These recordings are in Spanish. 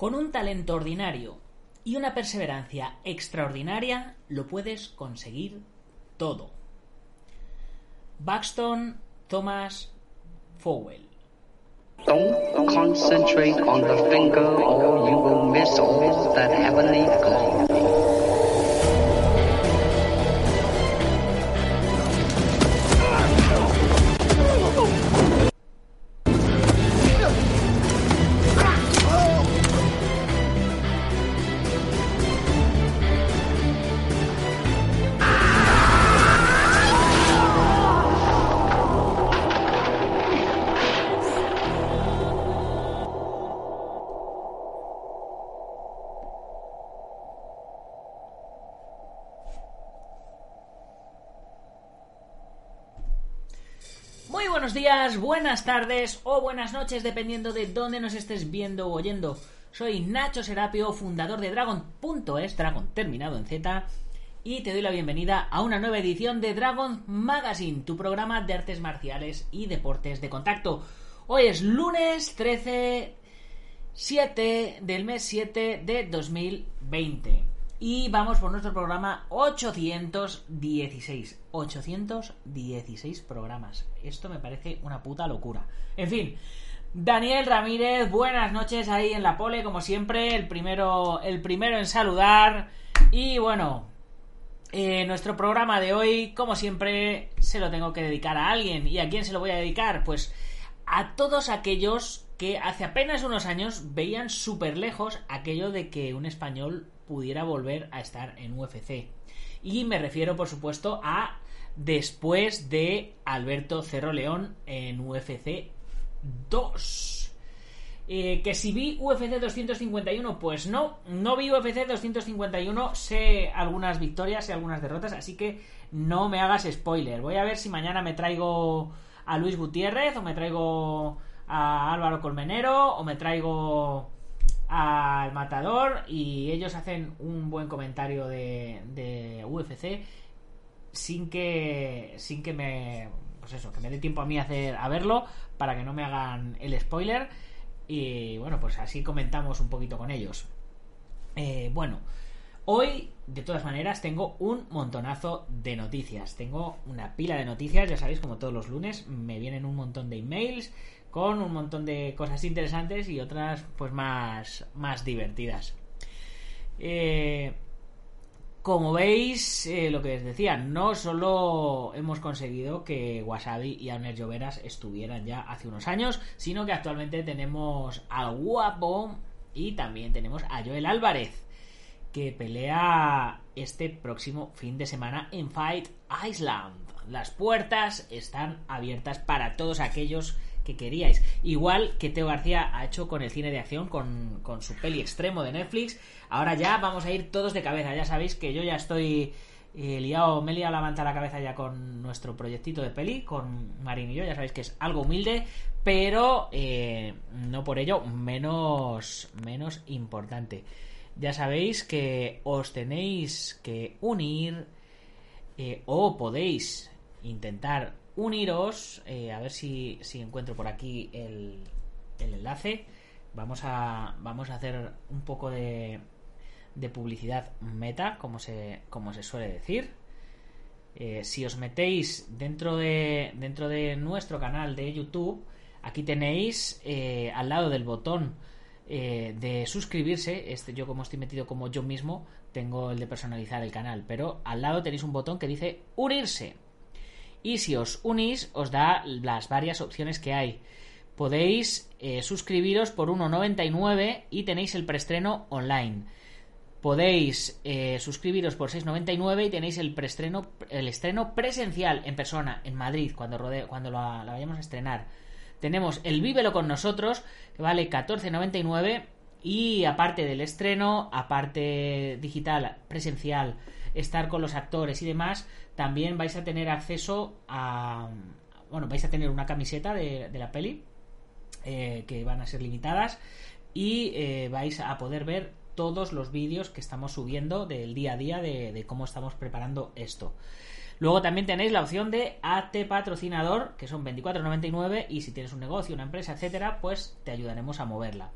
Con un talento ordinario y una perseverancia extraordinaria lo puedes conseguir todo. Buxton Thomas Fowell. Don't concentrate on the finger or you will miss all that heavenly glory. Buenas tardes o buenas noches, dependiendo de dónde nos estés viendo o oyendo. Soy Nacho Serapio, fundador de Dragon.es, Dragon terminado en Z, y te doy la bienvenida a una nueva edición de Dragon Magazine, tu programa de artes marciales y deportes de contacto. Hoy es lunes 13 7 del mes 7 de 2020. Y vamos por nuestro programa 816. 816 programas. Esto me parece una puta locura. En fin, Daniel Ramírez, buenas noches ahí en la pole, como siempre. El primero, el primero en saludar. Y bueno, eh, nuestro programa de hoy, como siempre, se lo tengo que dedicar a alguien. ¿Y a quién se lo voy a dedicar? Pues a todos aquellos que hace apenas unos años veían súper lejos aquello de que un español pudiera volver a estar en UFC. Y me refiero, por supuesto, a después de Alberto Cerro León en UFC 2. Eh, que si vi UFC 251, pues no, no vi UFC 251, sé algunas victorias, sé algunas derrotas, así que no me hagas spoiler. Voy a ver si mañana me traigo a Luis Gutiérrez o me traigo a Álvaro Colmenero o me traigo al matador y ellos hacen un buen comentario de, UFC sin que sin que me pues eso que me dé tiempo a mí hacer a verlo para que no me hagan el spoiler. Y bueno pues así comentamos un poquito con ellos. Eh, bueno hoy de todas maneras tengo un montonazo de noticias. Tengo una pila de noticias ya sabéis como todos los lunes me vienen un montón de emails con un montón de cosas interesantes y otras pues más, más divertidas. Eh, como veis, eh, lo que les decía, no solo hemos conseguido que Wasabi y Abner Lloveras estuvieran ya hace unos años, sino que actualmente tenemos al guapo y también tenemos a Joel Álvarez, que pelea este próximo fin de semana en Fight Island. Las puertas están abiertas para todos aquellos que queríais. Igual que Teo García ha hecho con el cine de acción, con, con su peli extremo de Netflix. Ahora ya vamos a ir todos de cabeza. Ya sabéis que yo ya estoy eh, liado, me he liado la manta a la cabeza ya con nuestro proyectito de peli, con Marín y yo. Ya sabéis que es algo humilde, pero eh, no por ello menos, menos importante. Ya sabéis que os tenéis que unir eh, o podéis intentar uniros. eh, a ver si, si encuentro por aquí el, el enlace. Vamos a, vamos a hacer un poco de, de publicidad meta, como se, como se suele decir. Eh, si os metéis dentro de, dentro de nuestro canal de YouTube, aquí tenéis eh, al lado del botón de suscribirse. Este, yo, como estoy metido como yo mismo, tengo el de personalizar el canal, pero al lado tenéis un botón que dice unirse. Y si os unís, os da las varias opciones que hay. Podéis eh, suscribiros por 1,99 y tenéis el preestreno online. podéis eh, suscribiros por 6.99 y tenéis el preestreno, el estreno presencial en persona en Madrid cuando rode, cuando la, la vayamos a estrenar. Tenemos el Vívelo con nosotros que vale 14.99 y aparte del estreno, aparte digital, presencial, estar con los actores y demás, también vais a tener acceso a bueno, vais a tener una camiseta de, la peli eh, que van a ser limitadas y eh, vais a poder ver todos los vídeos que estamos subiendo del día a día de, de cómo estamos preparando esto. Luego también tenéis la opción de AT patrocinador, que son 24.99 y si tienes un negocio, una empresa, etcétera, pues te ayudaremos a moverla.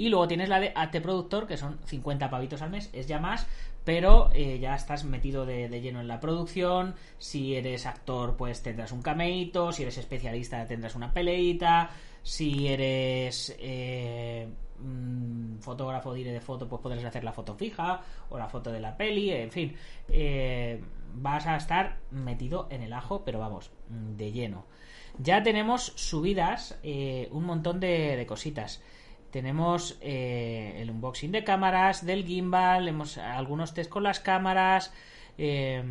Y luego tienes la de AT productor, que son 50 pavitos al mes, es ya más, pero eh, ya estás metido de, lleno en la producción. Si eres actor, pues tendrás un cameito. Si eres especialista, tendrás una peleita. Si eres eh, mm, fotógrafo dire de foto, pues podrás hacer la foto fija o la foto de la peli. En fin, eh, vas a estar metido en el ajo, pero vamos, de lleno. Ya tenemos subidas eh, un montón de cositas tenemos eh, el unboxing de cámaras del gimbal, hemos algunos test con las cámaras, eh,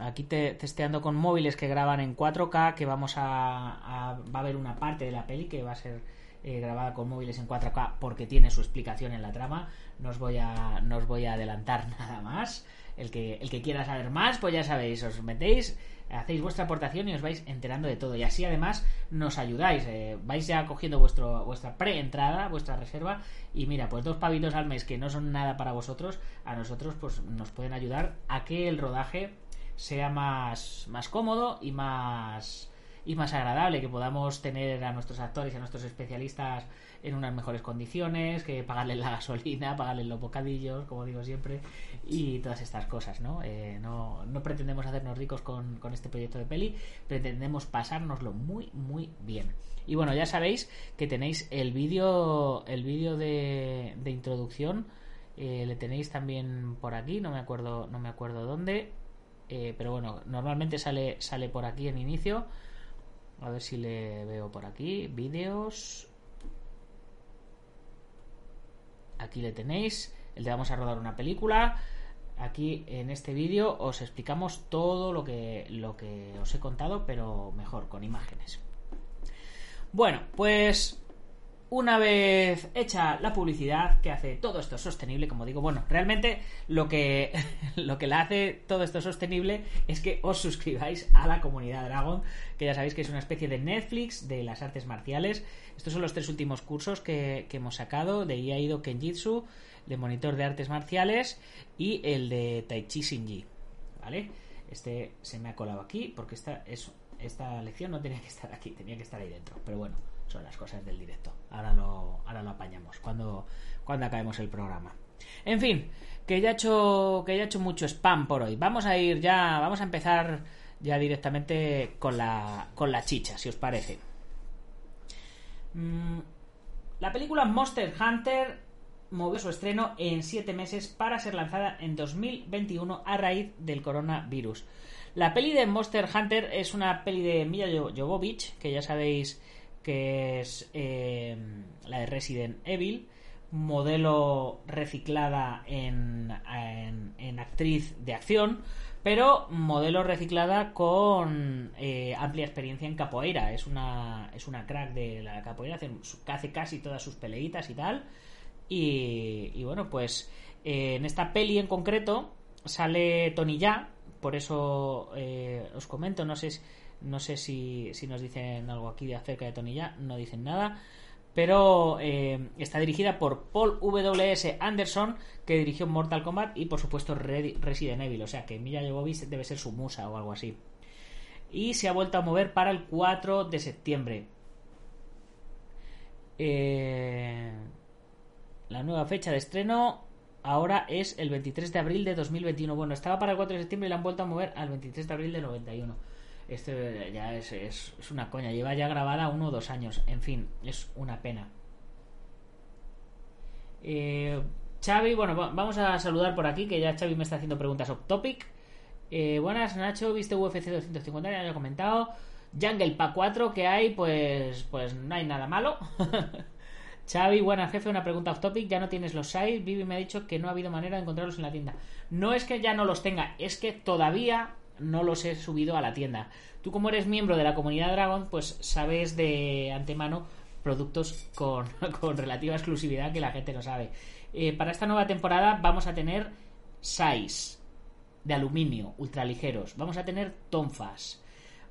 aquí te, testeando con móviles que graban en 4K, que vamos a, a, va a haber una parte de la peli que va a ser eh, grabada con móviles en 4K porque tiene su explicación en la trama. No os voy a, no os voy a adelantar nada más. El que, el que quiera saber más, pues ya sabéis, os metéis hacéis vuestra aportación y os vais enterando de todo. Y así además nos ayudáis. Eh, vais ya cogiendo vuestro, vuestra preentrada, vuestra reserva. Y mira, pues dos pavitos al mes que no son nada para vosotros, a nosotros pues nos pueden ayudar a que el rodaje sea más, más cómodo y más y más agradable, que podamos tener a nuestros actores y a nuestros especialistas en unas mejores condiciones, que pagarles la gasolina, pagarles los bocadillos, como digo siempre, y todas estas cosas, ¿no? Eh, no, no, pretendemos hacernos ricos con, con, este proyecto de peli, pretendemos pasárnoslo muy, muy bien. Y bueno, ya sabéis que tenéis el vídeo el vídeo de, de introducción, eh, le tenéis también por aquí, no me acuerdo, no me acuerdo dónde, eh, pero bueno, normalmente sale, sale por aquí en inicio. A ver si le veo por aquí. Vídeos. Aquí le tenéis. El de vamos a rodar una película. Aquí en este vídeo os explicamos todo lo que, lo que os he contado, pero mejor, con imágenes. Bueno, pues una vez hecha la publicidad que hace todo esto sostenible, como digo, bueno, realmente lo que, lo que la hace todo esto sostenible es que os suscribáis a la comunidad Dragon, que ya sabéis que es una especie de Netflix de las artes marciales. Estos son los tres últimos cursos que, que hemos sacado, de Iaido Kenjitsu, de Monitor de Artes Marciales y el de Tai Chi Shinji, ¿vale? Este se me ha colado aquí porque esta, es, esta lección no tenía que estar aquí, tenía que estar ahí dentro, pero bueno son las cosas del directo. Ahora lo, ahora lo apañamos cuando, cuando acabemos el programa. En fin, que ya he hecho que ya he hecho mucho spam por hoy. Vamos a ir ya, vamos a empezar ya directamente con la con la chicha, si os parece. Mm, la película Monster Hunter movió su estreno en 7 meses para ser lanzada en 2021 a raíz del coronavirus. La peli de Monster Hunter es una peli de Mila Jovovich, que ya sabéis que es eh, la de Resident Evil, modelo reciclada en, en, en, actriz de acción, pero modelo reciclada con eh, amplia experiencia en capoeira. Es una, es una crack de la capoeira, hace, hace casi todas sus peleitas y tal. Y, y bueno, pues eh, en esta peli en concreto sale Tony Ya, por eso os comento, no sé si no sé si, si nos dicen algo aquí acerca de Tony Ya, no dicen nada. Pero eh, está dirigida por Paul W.S. Anderson, que dirigió Mortal Kombat y por supuesto Resident Evil. O sea que Milla Jovovich debe ser su musa o algo así. Y se ha vuelto a mover para el 4 de septiembre. Eh, la nueva fecha de estreno ahora es el 23 de abril de 2021. Bueno, estaba para el 4 de septiembre y la han vuelto a mover al 23 de abril de 91. Esto ya es, es, es, una coña. Lleva ya grabada uno o dos años. En fin, es una pena. Eh, Xavi, bueno, vamos a saludar por aquí, que ya Xavi me está haciendo preguntas off topic. Eh, buenas, Nacho, ¿viste UFC 250? Ya lo he comentado. Jungle Pack 4 que hay, pues, pues no hay nada malo. Xavi, buena jefe, una pregunta off topic. Ya no tienes los sites. Vivi me ha dicho que no ha habido manera de encontrarlos en la tienda. No es que ya no los tenga, es que todavía no los he subido a la tienda. Tú como eres miembro de la comunidad Dragon, pues sabes de antemano productos con, con relativa exclusividad que la gente no sabe. Eh, para esta nueva temporada vamos a tener size de aluminio ultraligeros. Vamos a tener tonfas.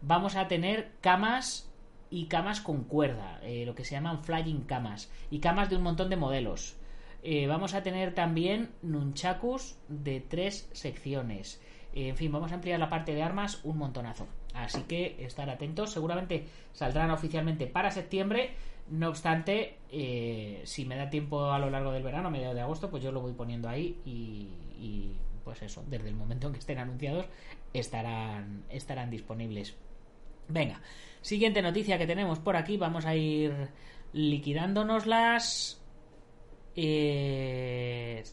Vamos a tener camas y camas con cuerda, eh, lo que se llaman flying camas, y camas de un montón de modelos. Eh, vamos a tener también nunchakus de tres secciones. En fin, vamos a ampliar la parte de armas un montonazo. Así que estar atentos. Seguramente saldrán oficialmente para septiembre. No obstante, eh, si me da tiempo a lo largo del verano, a mediados de agosto, pues yo lo voy poniendo ahí y, y, pues eso, desde el momento en que estén anunciados estarán, estarán disponibles. Venga, siguiente noticia que tenemos por aquí, vamos a ir liquidándonoslas. Eh...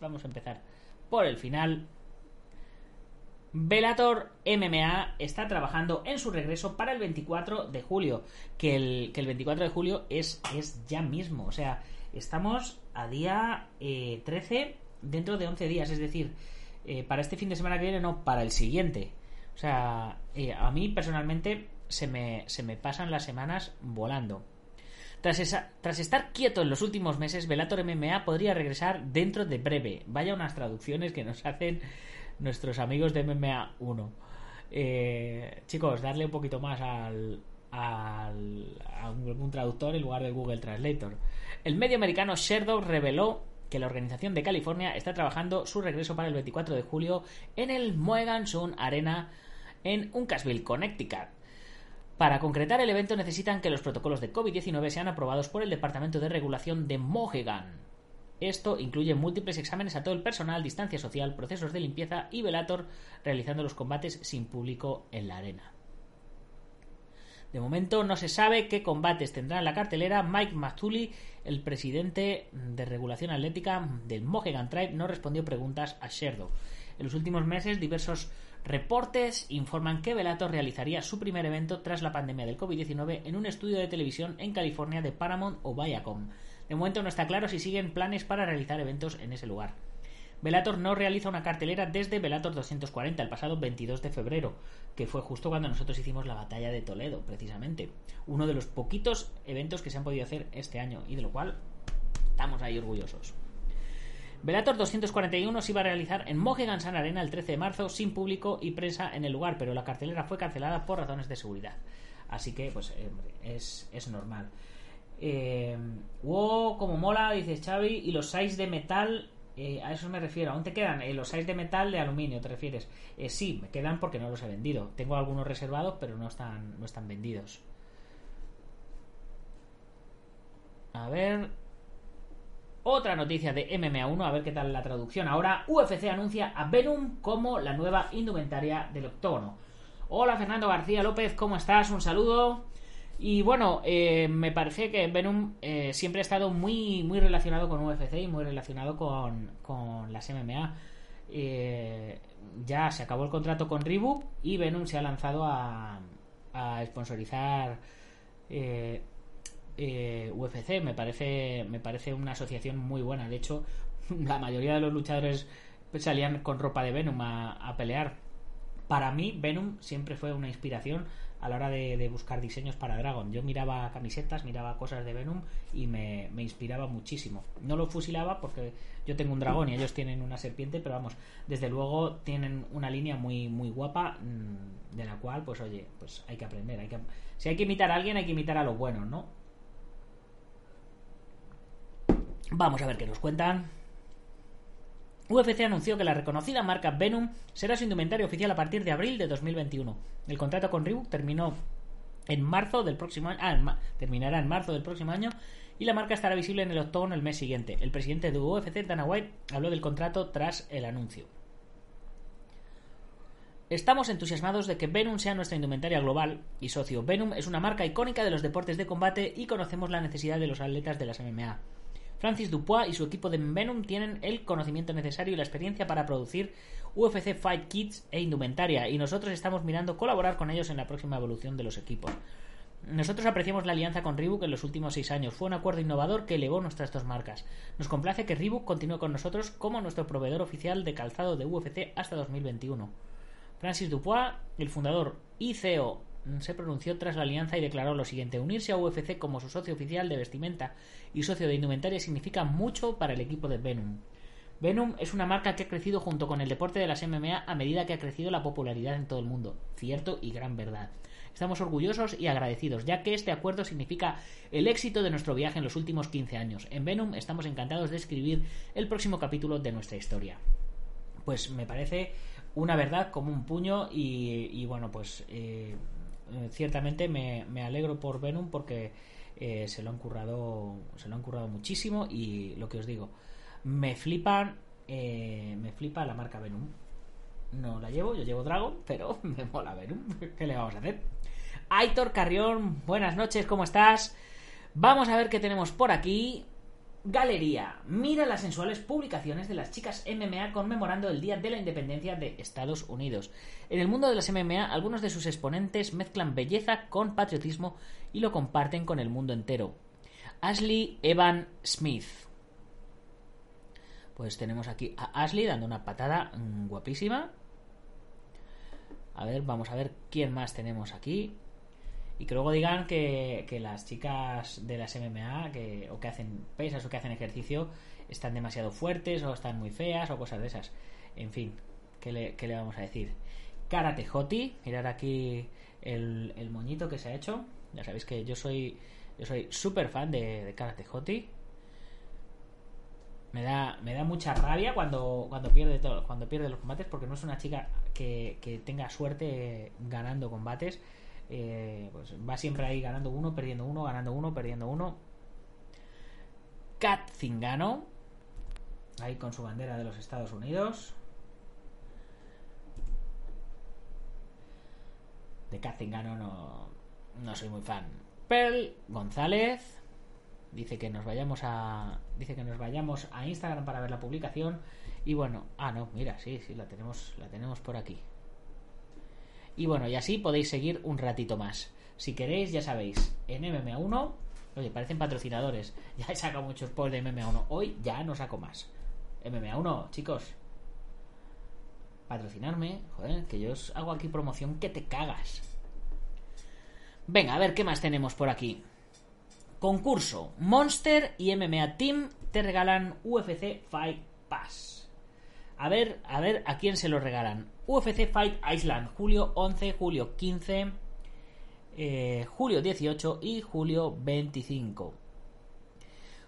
Vamos a empezar por el final. Velator MMA está trabajando en su regreso para el 24 de julio. Que el, que el 24 de julio es, es, ya mismo. O sea, estamos a día eh, 13 dentro de 11 días. Es decir, eh, para este fin de semana que viene, no, para el siguiente. O sea, eh, a mí personalmente se me, se me pasan las semanas volando. Tras, estar quieto en los últimos meses, Velator MMA podría regresar dentro de breve. Vaya unas traducciones que nos hacen nuestros amigos de MMA 1. Eh, chicos, darle un poquito más al, al, a un traductor en lugar del Google Translator. El medio americano Sherdog reveló que la organización de California está trabajando su regreso para el 24 de julio en el Mohegan Arena en Uncasville, Connecticut. Para concretar el evento necesitan que los protocolos de COVID-19 sean aprobados por el Departamento de Regulación de Mohegan. Esto incluye múltiples exámenes a todo el personal, distancia social, procesos de limpieza y velator realizando los combates sin público en la arena. De momento no se sabe qué combates tendrá en la cartelera. Mike Mazzulli, el presidente de regulación atlética del Mohegan Tribe, no respondió preguntas a Sherdo. En los últimos meses, diversos reportes informan que Velator realizaría su primer evento tras la pandemia del COVID-19 en un estudio de televisión en California de Paramount o Viacom. De momento no está claro si siguen planes para realizar eventos en ese lugar. Velator no realiza una cartelera desde Velator 240 el pasado 22 de febrero, que fue justo cuando nosotros hicimos la batalla de Toledo, precisamente. Uno de los poquitos eventos que se han podido hacer este año y de lo cual estamos ahí orgullosos. Velator 241 se iba a realizar en Mohegan Sun Arena el 13 de marzo sin público y prensa en el lugar, pero la cartelera fue cancelada por razones de seguridad. Así que, pues, es, es, normal. Eh, wow, como mola, dice Xavi, y los 6 de metal eh, a eso me refiero. ¿Aún te quedan eh, los 6 de metal de aluminio? ¿Te refieres? Sí, me quedan porque no los he vendido. Tengo algunos reservados, pero no están, no están vendidos. A ver. Otra noticia de MMA1, a ver qué tal la traducción. Ahora UFC anuncia a Venom como la nueva indumentaria del octógono. Hola Fernando García López, ¿cómo estás? Un saludo. Y bueno, eh, me parece que Venom eh, siempre ha estado muy, muy relacionado con UFC y muy relacionado con, con las MMA. Eh, ya se acabó el contrato con Reebok y Venom se ha lanzado a, a sponsorizar UFC. Me parece, me parece una asociación muy buena. De hecho, la mayoría de los luchadores salían con ropa de Venom a, pelear. Para mí, Venom siempre fue una inspiración a la hora de, buscar diseños para Dragon. Yo miraba camisetas, miraba cosas de Venom y me, me, inspiraba muchísimo. No lo fusilaba porque yo tengo un dragón y ellos tienen una serpiente, pero vamos, desde luego tienen una línea muy, muy guapa mmm, de la cual, pues oye, pues hay que aprender. Hay que, si hay que imitar a alguien, hay que imitar a los buenos, ¿no? Vamos a ver qué nos cuentan. UFC anunció que la reconocida marca Venom será su indumentario oficial a partir de abril de 2021. El contrato con Reebok terminó en marzo del próximo año, ah, terminará en marzo del próximo año y la marca estará visible en el octógono el mes siguiente. El presidente de UFC, Dana White, habló del contrato tras el anuncio. Estamos entusiasmados de que Venom sea nuestra indumentaria global y socio. Venom es una marca icónica de los deportes de combate y conocemos la necesidad de los atletas de las MMA. Francis Dupois y su equipo de Venom tienen el conocimiento necesario y la experiencia para producir UFC Fight Kits e indumentaria, y nosotros estamos mirando colaborar con ellos en la próxima evolución de los equipos. Nosotros apreciamos la alianza con Reebok en los últimos seis años. Fue un acuerdo innovador que elevó nuestras dos marcas. Nos complace que Reebok continúe con nosotros como nuestro proveedor oficial de calzado de UFC hasta 2021. Francis Dupois, el fundador y CEO, se pronunció tras la alianza y declaró lo siguiente: unirse a UFC como su socio oficial de vestimenta y socio de indumentaria significa mucho para el equipo de Venom. Venom es una marca que ha crecido junto con el deporte de las MMA a medida que ha crecido la popularidad en todo el mundo. Cierto y gran verdad. Estamos orgullosos y agradecidos, ya que este acuerdo significa el éxito de nuestro viaje en los últimos 15 años. En Venom estamos encantados de escribir el próximo capítulo de nuestra historia. Pues me parece una verdad como un puño y, bueno, pues eh, eh, ciertamente me, alegro por Venom porque eh, se lo han currado se lo han currado muchísimo y lo que os digo me flipan me flipa la marca Venom no la llevo, yo llevo Dragon, pero me mola Venom. ¿Qué le vamos a hacer? Aitor Carrión, buenas noches, ¿cómo estás? Vamos a ver qué tenemos por aquí. Galería. Mira las sensuales publicaciones de las chicas MMA conmemorando el Día de la Independencia de Estados Unidos. En el mundo de las MMA, algunos de sus exponentes mezclan belleza con patriotismo y lo comparten con el mundo entero. Ashley Evan Smith. Pues tenemos aquí a Ashley dando una patada mm, guapísima. A ver, vamos a ver quién más tenemos aquí y que luego digan que, las chicas de las MMA que, o que hacen pesas o que hacen ejercicio están demasiado fuertes o están muy feas o cosas de esas. En fin, ¿qué le, le vamos a decir? Karate Hoti, mirar aquí el, moñito que se ha hecho. Ya sabéis que yo soy yo soy súper fan de, Karate Hoti. Me da, me da mucha rabia cuando, cuando pierde todo, cuando pierde los combates porque no es una chica que, que tenga suerte ganando combates eh, pues va siempre ahí ganando uno, perdiendo uno, ganando uno, perdiendo uno. Kat Zingano, ahí con su bandera de los Estados Unidos. De Kat Zingano no, no soy muy fan. Pearl González dice que nos vayamos a dice que nos vayamos a Instagram para ver la publicación y bueno, ah no, mira, sí, sí la tenemos la tenemos por aquí. Y bueno, y así podéis seguir un ratito más. Si queréis, ya sabéis, en MMA1, oye, parecen patrocinadores. Ya he sacado muchos posts de MMA1. Hoy ya no saco más. MMA1, chicos. Patrocinarme, joder, que yo os hago aquí promoción que te cagas. Venga, a ver qué más tenemos por aquí. Concurso. Monster y MMA Team te regalan UFC Fight Pass. A ver, a ver a quién se lo regalan. UFC Fight Island, julio 11, julio 15, eh, julio 18 y julio 25.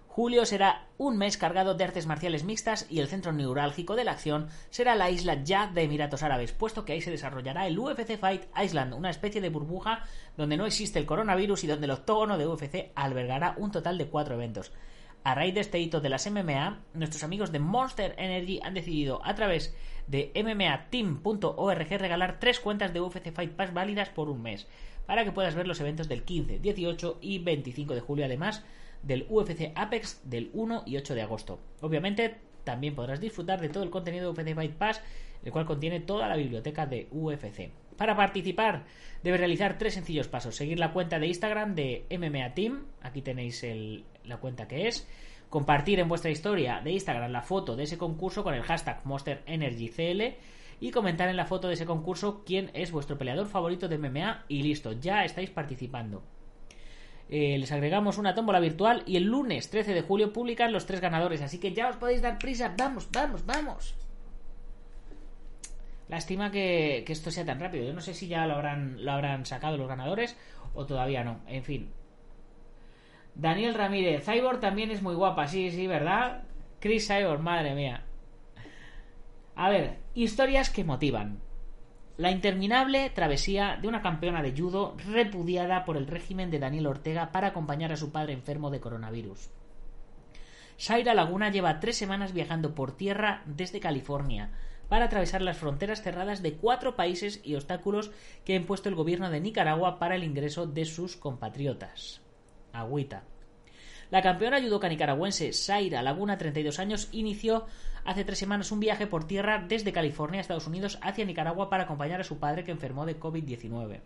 Julio será un mes cargado de artes marciales mixtas y el centro neurálgico de la acción será la isla Ya de Emiratos Árabes, puesto que ahí se desarrollará el UFC Fight Island, una especie de burbuja donde no existe el coronavirus y donde el octógono de UFC albergará un total de cuatro eventos. A raíz de este hito de las MMA, nuestros amigos de Monster Energy han decidido a través de mmateam.org regalar tres cuentas de UFC Fight Pass válidas por un mes, para que puedas ver los eventos del 15, 18 y 25 de julio, además del UFC Apex del 1 y 8 de agosto. Obviamente, también podrás disfrutar de todo el contenido de UFC Fight Pass, el cual contiene toda la biblioteca de UFC. Para participar, debes realizar tres sencillos pasos. Seguir la cuenta de Instagram de MMA Team, aquí tenéis la cuenta que es. Compartir en vuestra historia de Instagram la foto de ese concurso con el hashtag MonsterEnergyCL y comentar en la foto de ese concurso quién es vuestro peleador favorito de MMA y listo, ya estáis participando. Eh, les agregamos una tómbola virtual y el lunes 13 de julio publican los tres ganadores, así que ya os podéis dar prisa, vamos, vamos, vamos. Lástima que, esto sea tan rápido. Yo no sé si ya lo habrán, lo habrán sacado los ganadores o todavía no. En fin. Daniel Ramírez. Cyborg también es muy guapa. Sí, sí, ¿verdad? Chris Cyborg, madre mía. A ver, historias que motivan. La interminable travesía de una campeona de judo repudiada por el régimen de Daniel Ortega para acompañar a su padre enfermo de coronavirus. Shaira Laguna lleva tres semanas viajando por tierra desde California para atravesar las fronteras cerradas de cuatro países y obstáculos que ha impuesto el gobierno de Nicaragua para el ingreso de sus compatriotas. Agüita. La campeona judoka nicaragüense Zaira Laguna, 32 años, inició hace tres semanas un viaje por tierra desde California a Estados Unidos hacia Nicaragua para acompañar a su padre que enfermó de COVID-19.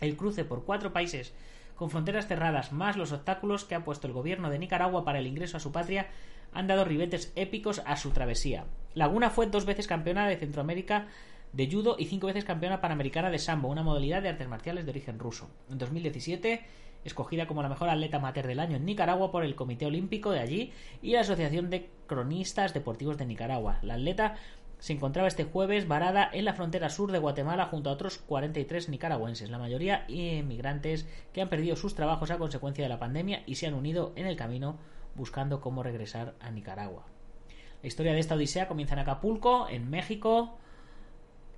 El cruce por cuatro países Con fronteras cerradas, más los obstáculos que ha puesto el gobierno de Nicaragua para el ingreso a su patria, han dado ribetes épicos a su travesía. Laguna fue dos veces campeona de Centroamérica de judo y cinco veces campeona panamericana de sambo, una modalidad de artes marciales de origen ruso. En 2017, escogida como la mejor atleta amateur del año en Nicaragua por el Comité Olímpico de allí y la Asociación de Cronistas Deportivos de Nicaragua. La atleta se encontraba este jueves varada en la frontera sur de Guatemala junto a otros 43 nicaragüenses, la mayoría inmigrantes que han perdido sus trabajos a consecuencia de la pandemia y se han unido en el camino buscando cómo regresar a Nicaragua. La historia de esta odisea comienza en Acapulco, en México,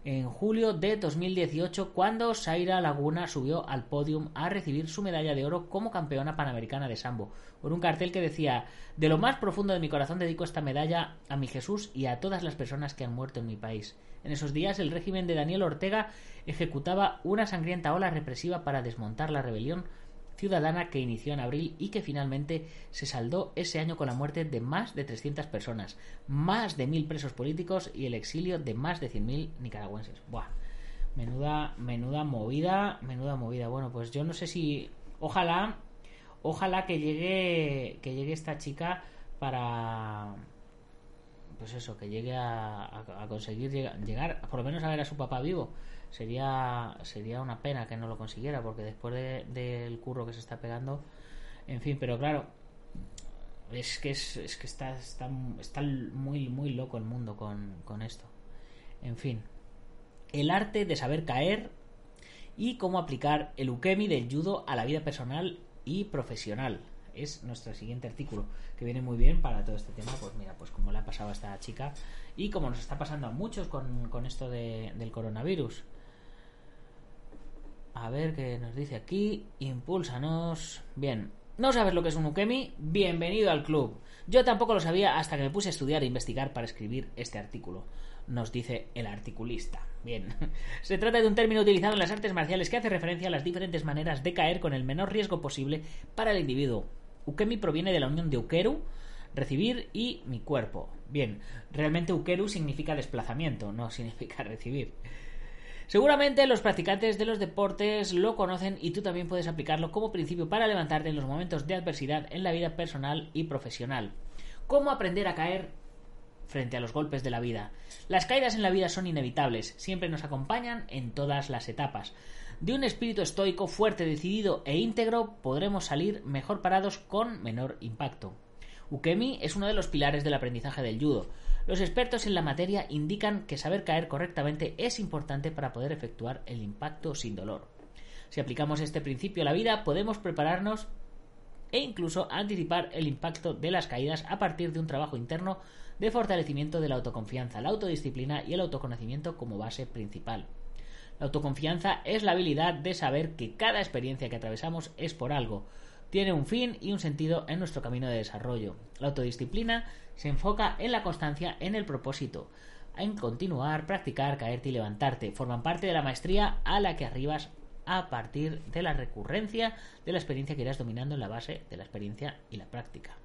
en julio de 2018 cuando Zaira Laguna subió al podium a recibir su medalla de oro como campeona panamericana de sambo, con un cartel que decía De lo más profundo de mi corazón dedico esta medalla a mi Jesús y a todas las personas que han muerto en mi país. En esos días el régimen de Daniel Ortega ejecutaba una sangrienta ola represiva para desmontar la rebelión ciudadana que inició en abril y que finalmente se saldó ese año con la muerte de más de 300 personas, más de mil presos políticos y el exilio de más de 100.000 nicaragüenses. Buah, menuda, menuda movida, menuda movida. Bueno, pues yo no sé si, ojalá, ojalá que llegue, que llegue esta chica para pues eso, que llegue a, conseguir llegar, llegar, por lo menos a ver a su papá vivo sería sería una pena que no lo consiguiera porque después del curro que se está pegando en fin pero claro es que es, es que está, está, está muy muy loco el mundo con, con esto en fin el arte de saber caer y cómo aplicar el ukemi del judo a la vida personal y profesional es nuestro siguiente artículo, que viene muy bien para todo este tema, pues mira, pues como le ha pasado a esta chica y como nos está pasando a muchos con, con esto de, del coronavirus. A ver qué nos dice aquí. Impúlsanos. Bien. ¿No sabes lo que es un Ukemi? Bienvenido al club. Yo tampoco lo sabía hasta que me puse a estudiar e investigar para escribir este artículo. Nos dice el articulista. Bien. Se trata de un término utilizado en las artes marciales que hace referencia a las diferentes maneras de caer con el menor riesgo posible para el individuo. Ukemi proviene de la unión de Ukeru, recibir, y mi cuerpo. Bien, realmente Ukeru significa desplazamiento, no significa recibir. Seguramente los practicantes de los deportes lo conocen y tú también puedes aplicarlo como principio para levantarte en los momentos de adversidad en la vida personal y profesional. ¿Cómo aprender a caer frente a los golpes de la vida? Las caídas en la vida son inevitables, siempre nos acompañan en todas las etapas. De un espíritu estoico, fuerte, decidido e íntegro podremos salir mejor parados con menor impacto. Ukemi es uno de los pilares del aprendizaje del judo. Los expertos en la materia indican que saber caer correctamente es importante para poder efectuar el impacto sin dolor. Si aplicamos este principio a la vida, podemos prepararnos e incluso anticipar el impacto de las caídas a partir de un trabajo interno de fortalecimiento de la autoconfianza, la autodisciplina y el autoconocimiento como base principal. La autoconfianza es la habilidad de saber que cada experiencia que atravesamos es por algo, tiene un fin y un sentido en nuestro camino de desarrollo. La autodisciplina se enfoca en la constancia, en el propósito, en continuar, practicar, caerte y levantarte. Forman parte de la maestría a la que arribas a partir de la recurrencia de la experiencia que irás dominando en la base de la experiencia y la práctica.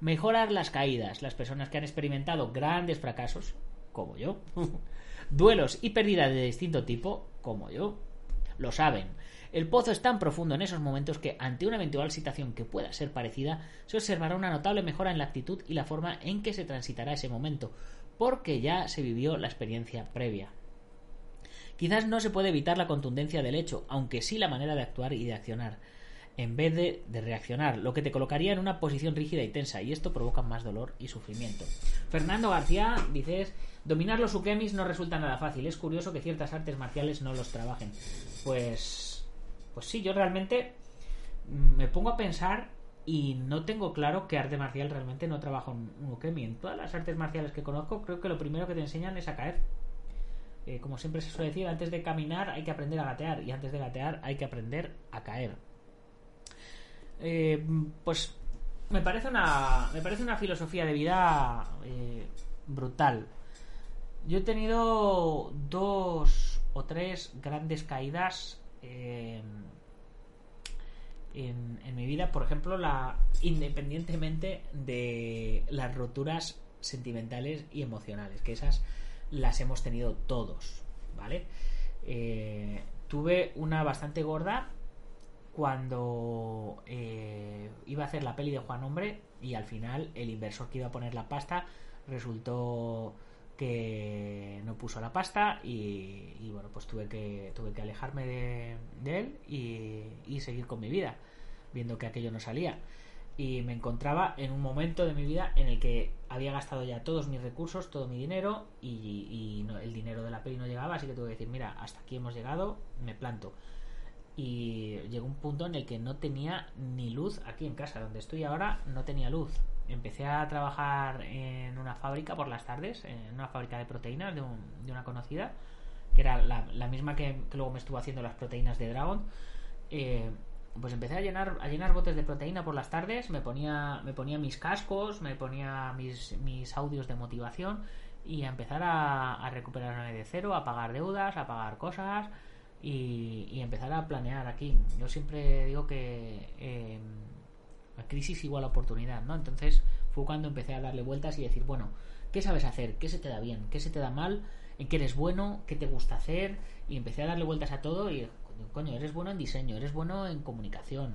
Mejorar las caídas. Las personas que han experimentado grandes fracasos, como yo, duelos y pérdidas de distinto tipo, como yo, lo saben. El pozo es tan profundo en esos momentos que, ante una eventual situación que pueda ser parecida, se observará una notable mejora en la actitud y la forma en que se transitará ese momento, porque ya se vivió la experiencia previa. Quizás no se puede evitar la contundencia del hecho, aunque sí la manera de actuar y de accionar, en vez de, reaccionar, lo que te colocaría en una posición rígida y tensa, y esto provoca más dolor y sufrimiento. Fernando García, dices, dominar los ukemis no resulta nada fácil, es curioso que ciertas artes marciales no los trabajen. Pues pues sí, yo realmente me pongo a pensar y no tengo claro que arte marcial realmente no trabajo en ukemi. En todas las artes marciales que conozco, creo que lo primero que te enseñan es a caer. Eh, como siempre se suele decir, antes de caminar hay que aprender a gatear y antes de gatear hay que aprender a caer. Eh, pues me parece una me parece una filosofía de vida eh, brutal. Yo he tenido dos o tres grandes caídas en, mi vida, por ejemplo, la independientemente de las roturas sentimentales y emocionales, que esas las hemos tenido todos, ¿vale? Eh, tuve una bastante gorda cuando eh, iba a hacer la peli de Juan Hombre y al final el inversor que iba a poner la pasta resultó que no puso la pasta y, bueno pues tuve que tuve que alejarme de, él y, seguir con mi vida viendo que aquello no salía. Y me encontraba en un momento de mi vida en el que había gastado ya todos mis recursos todo mi dinero y, el dinero de la peli no llegaba así que tuve que decir mira hasta aquí hemos llegado me planto y llegó un punto en el que no tenía ni luz aquí en casa. Donde estoy ahora no tenía luz empecé a trabajar en una fábrica por las tardes en una fábrica de proteínas de, una conocida que era la, misma que, luego me estuvo haciendo las proteínas de Dragon eh, pues empecé a llenar a llenar botes de proteína por las tardes me ponía me ponía mis cascos me ponía mis, mis audios de motivación y a empezar a, a recuperarme de cero a pagar deudas a pagar cosas y, empezar a planear aquí. Yo siempre digo que eh, crisis igual a oportunidad, ¿no? Entonces fue cuando empecé a darle vueltas y decir, bueno, ¿qué sabes hacer? ¿Qué se te da bien? ¿Qué se te da mal? ¿En qué eres bueno? ¿Qué te gusta hacer? Y empecé a darle vueltas a todo y, coño, eres bueno en diseño, eres bueno en comunicación,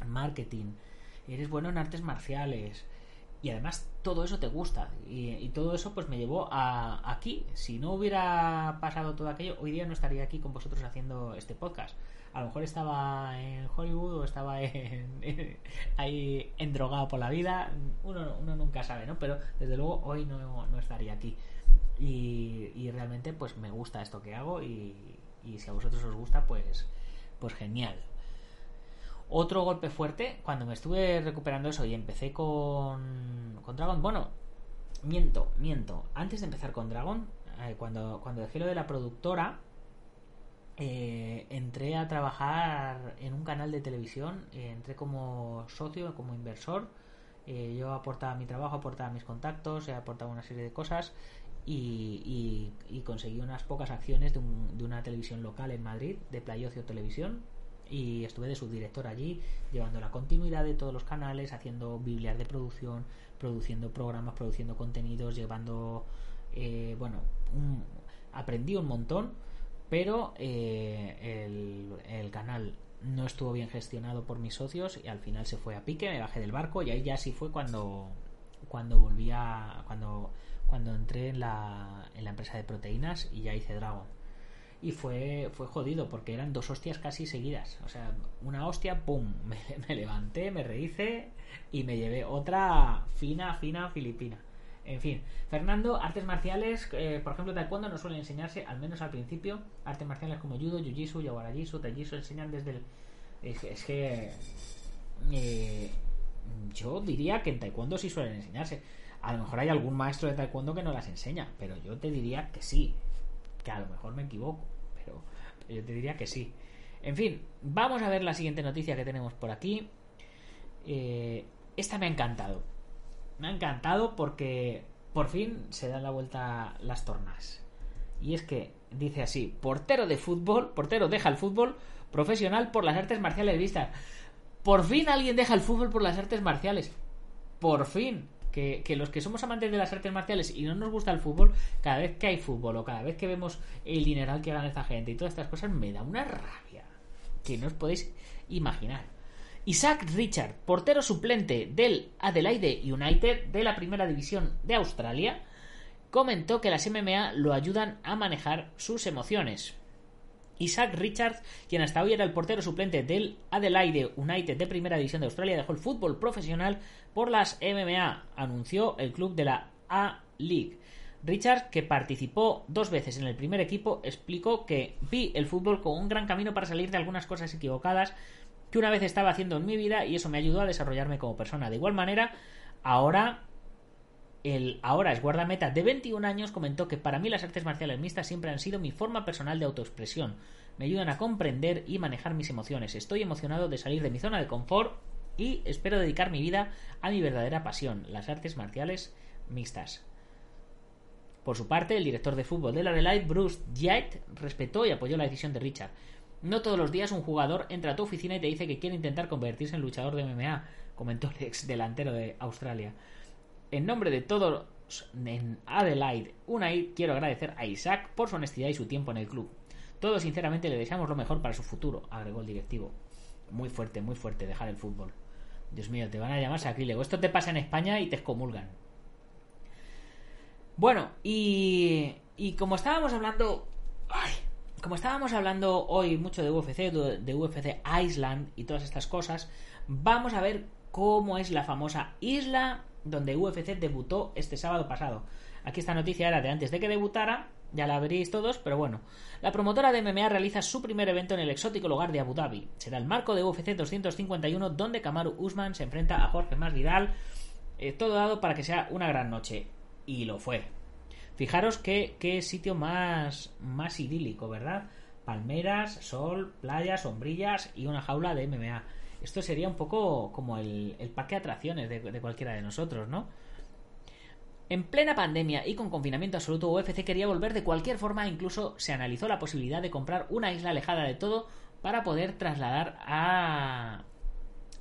en marketing, eres bueno en artes marciales, y además todo eso te gusta y, todo eso pues me llevó a aquí si no hubiera pasado todo aquello hoy día no estaría aquí con vosotros haciendo este podcast a lo mejor estaba en Hollywood o estaba en, ahí endrogado por la vida uno, nunca sabe no pero desde luego hoy no, estaría aquí. Y, realmente pues me gusta esto que hago y, y si a vosotros os gusta pues pues genial. Otro golpe fuerte, cuando me estuve recuperando eso y empecé con, con Dragon, bueno, miento, miento. Antes de empezar con Dragon, eh, cuando, cuando dejé lo de la productora, eh, entré a trabajar en un canal de televisión, eh, entré como socio, como inversor. yo aportaba mi trabajo, aportaba mis contactos, aportaba una serie de cosas y, y, conseguí unas pocas acciones de, de, una televisión local en Madrid, de Playocio Televisión, y estuve de subdirector allí, llevando la continuidad de todos los canales, haciendo biblias de producción, produciendo programas, produciendo contenidos, llevando, eh, bueno, aprendí un montón, pero eh, el, canal no estuvo bien gestionado por mis socios y al final se fue a pique, me bajé del barco y ahí ya sí fue cuando cuando volví a cuando cuando entré en la, en la empresa de proteínas y ya hice Dragon y fue, fue jodido porque eran dos hostias casi seguidas. O sea, una hostia, ¡pum! Me, levanté, me rehice y me llevé otra fina, fina filipina. En fin, Fernando, artes marciales, eh, por ejemplo, taekwondo no suelen enseñarse, al menos al principio, artes marciales como judo, jiu-jitsu, yaguara-jitsu, enseñan desde el... Es, que... Eh, yo diría que en taekwondo sí suelen enseñarse. A lo mejor hay algún maestro de taekwondo que no las enseña, pero yo te diría que sí que a lo mejor me equivoco, pero, yo te diría que sí. En fin, vamos a ver la siguiente noticia que tenemos por aquí. Eh, esta me ha encantado. Me ha encantado porque por fin se dan la vuelta las tornas. Y es que dice así, portero de fútbol, portero deja el fútbol profesional por las artes marciales vistas. Por fin alguien deja el fútbol por las artes marciales. Por fin que, los que somos amantes de las artes marciales y no nos gusta el fútbol, cada vez que hay fútbol o cada vez que vemos el dineral que gana esta gente y todas estas cosas, me da una rabia que no os podéis imaginar. Isaac Richard, portero suplente del Adelaide United de la primera división de Australia, comentó que las MMA lo ayudan a manejar sus emociones. Isaac Richards, quien hasta hoy era el portero suplente del Adelaide United de Primera División de Australia, dejó el fútbol profesional por las MMA, anunció el club de la A-League. Richards, que participó dos veces en el primer equipo, explicó que vi el fútbol como un gran camino para salir de algunas cosas equivocadas que una vez estaba haciendo en mi vida y eso me ayudó a desarrollarme como persona. De igual manera, ahora el ahora es guardameta de 21 años comentó que para mí las artes marciales mixtas siempre han sido mi forma personal de autoexpresión. Me ayudan a comprender y manejar mis emociones. Estoy emocionado de salir de mi zona de confort y espero dedicar mi vida a mi verdadera pasión, las artes marciales mixtas. Por su parte, el director de fútbol de la Adelaide, Bruce Jett, respetó y apoyó la decisión de Richard. No todos los días un jugador entra a tu oficina y te dice que quiere intentar convertirse en luchador de MMA, comentó el ex delantero de Australia. En nombre de todos en Adelaide Unai, quiero agradecer a Isaac por su honestidad y su tiempo en el club. Todos sinceramente le deseamos lo mejor para su futuro, agregó el directivo. muy fuerte, muy fuerte dejar el fútbol. Dios mío, te van a llamar sacrílego. Esto te pasa en España y te excomulgan. Bueno, y, y como estábamos hablando... Ay, como estábamos hablando hoy mucho de UFC, de UFC Iceland y todas estas cosas, vamos a ver cómo es la famosa isla donde UFC debutó este sábado pasado. Aquí esta noticia era de antes de que debutara, ya la veréis todos, pero bueno. La promotora de MMA realiza su primer evento en el exótico lugar de Abu Dhabi. Será el marco de UFC 251 donde Kamaru Usman se enfrenta a Jorge Masvidal. Eh, todo dado para que sea una gran noche. Y lo fue. Fijaros qué, sitio más, más idílico, ¿verdad? Palmeras, sol, playas, sombrillas y una jaula de MMA. Esto sería un poco como el, parque de atracciones de, de cualquiera de nosotros, ¿no? En plena pandemia y con confinamiento absoluto, UFC quería volver de cualquier forma, incluso se analizó la posibilidad de comprar una isla alejada de todo para poder trasladar a,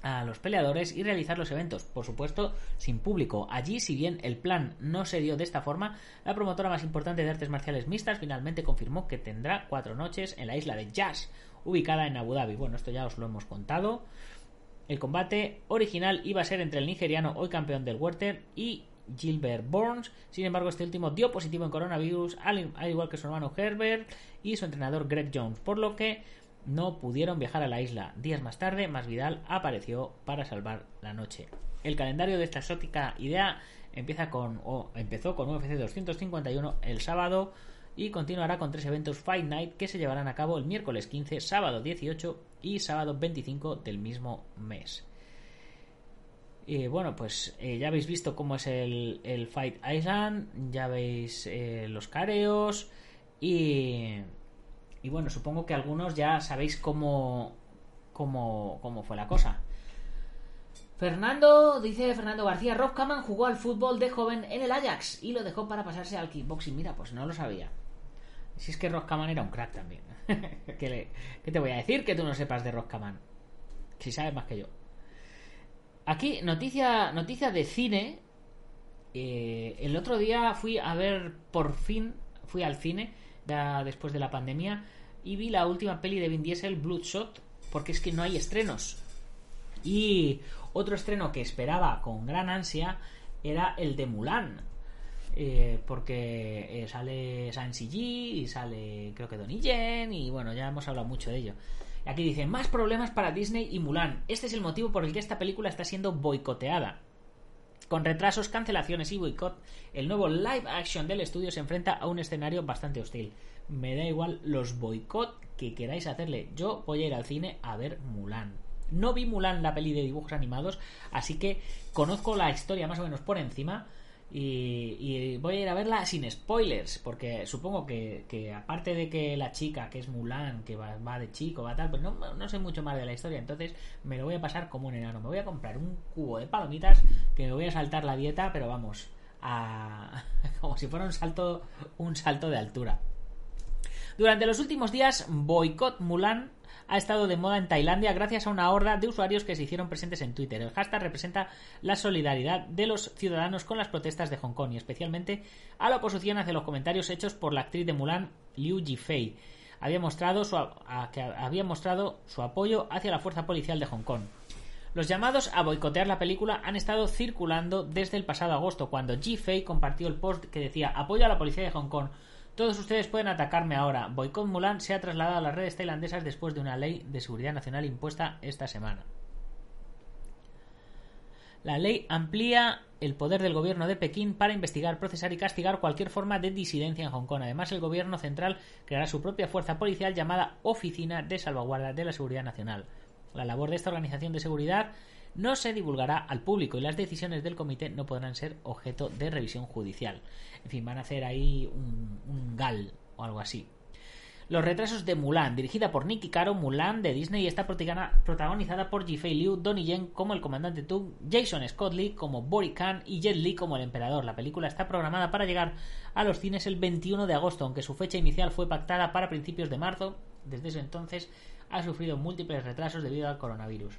a los peleadores y realizar los eventos, por supuesto, sin público. Allí, si bien el plan no se dio de esta forma, la promotora más importante de artes marciales mixtas finalmente confirmó que tendrá cuatro noches en la isla de Jazz, ubicada en Abu Dhabi. Bueno, esto ya os lo hemos contado. El combate original iba a ser entre el nigeriano, hoy campeón del Welter, y Gilbert Burns. Sin embargo, este último dio positivo en coronavirus, al, igual que su hermano Herbert y su entrenador Greg Jones, por lo que no pudieron viajar a la isla. Días más tarde, Masvidal apareció para salvar la noche. El calendario de esta exótica idea empieza con o empezó con UFC 251 el sábado y continuará con tres eventos Fight Night que se llevarán a cabo el miércoles 15, sábado 18 y sábado 25 del mismo mes. Y bueno, pues eh, ya habéis visto cómo es el, el Fight Island, ya veis eh, los careos y, y bueno, supongo que algunos ya sabéis cómo, cómo, cómo fue la cosa. Fernando, dice Fernando García, Rob Kaman jugó al fútbol de joven en el Ajax y lo dejó para pasarse al kickboxing. Mira, pues no lo sabía. Si es que Rob era un crack también. ¿Qué, ¿Qué, te voy a decir que tú no sepas de Rob Kaman? Si sabes más que yo. Aquí, noticia, noticia de cine. Eh, el otro día fui a ver, por fin, fui al cine, ya después de la pandemia, y vi la última peli de Vin Diesel, Bloodshot, porque es que no hay estrenos. Y otro estreno que esperaba con gran ansia era el de Mulan. Eh, porque eh, sale Sansi G y sale creo que Donnie Yen y bueno ya hemos hablado mucho de ello Aquí dice, más problemas para Disney y Mulan. Este es el motivo por el que esta película está siendo boicoteada. Con retrasos, cancelaciones y boicot, el nuevo live action del estudio se enfrenta a un escenario bastante hostil. Me da igual los boicot que queráis hacerle. Yo voy a ir al cine a ver Mulan. No vi Mulan, la peli de dibujos animados, así que conozco la historia más o menos por encima y, voy a ir a verla sin spoilers, porque supongo que, aparte de que la chica, que es Mulan, que va, de chico, va tal, pues no, no, sé mucho más de la historia, entonces me lo voy a pasar como un enano. Me voy a comprar un cubo de palomitas que me voy a saltar la dieta, pero vamos, a, como si fuera un salto, un salto de altura. Durante los últimos días, Boicot Mulan ha estado de moda en Tailandia gracias a una horda de usuarios que se hicieron presentes en Twitter. El hashtag representa la solidaridad de los ciudadanos con las protestas de Hong Kong y especialmente a la oposición hacia los comentarios hechos por la actriz de Mulan, Liu Jifei. Había mostrado su, que había mostrado su apoyo hacia la fuerza policial de Hong Kong. Los llamados a boicotear la película han estado circulando desde el pasado agosto, cuando Jifei compartió el post que decía apoyo a la policía de Hong Kong todos ustedes pueden atacarme ahora. Boicot Mulan se ha trasladado a las redes tailandesas después de una ley de seguridad nacional impuesta esta semana. La ley amplía el poder del gobierno de Pekín para investigar, procesar y castigar cualquier forma de disidencia en Hong Kong. Además, el gobierno central creará su propia fuerza policial llamada Oficina de Salvaguarda de la Seguridad Nacional. La labor de esta organización de seguridad no se divulgará al público y las decisiones del comité no podrán ser objeto de revisión judicial. En fin, van a hacer ahí un, gal o algo así. Los retrasos de Mulan, dirigida por Nicky Caro, Mulan de Disney está protagonizada por Jifei Liu, Donnie Yen como el comandante Tu, Jason Scott Lee como Bori Khan y Jet Li como el emperador. La película está programada para llegar a los cines el 21 de agosto, aunque su fecha inicial fue pactada para principios de marzo. Desde ese entonces ha sufrido múltiples retrasos debido al coronavirus.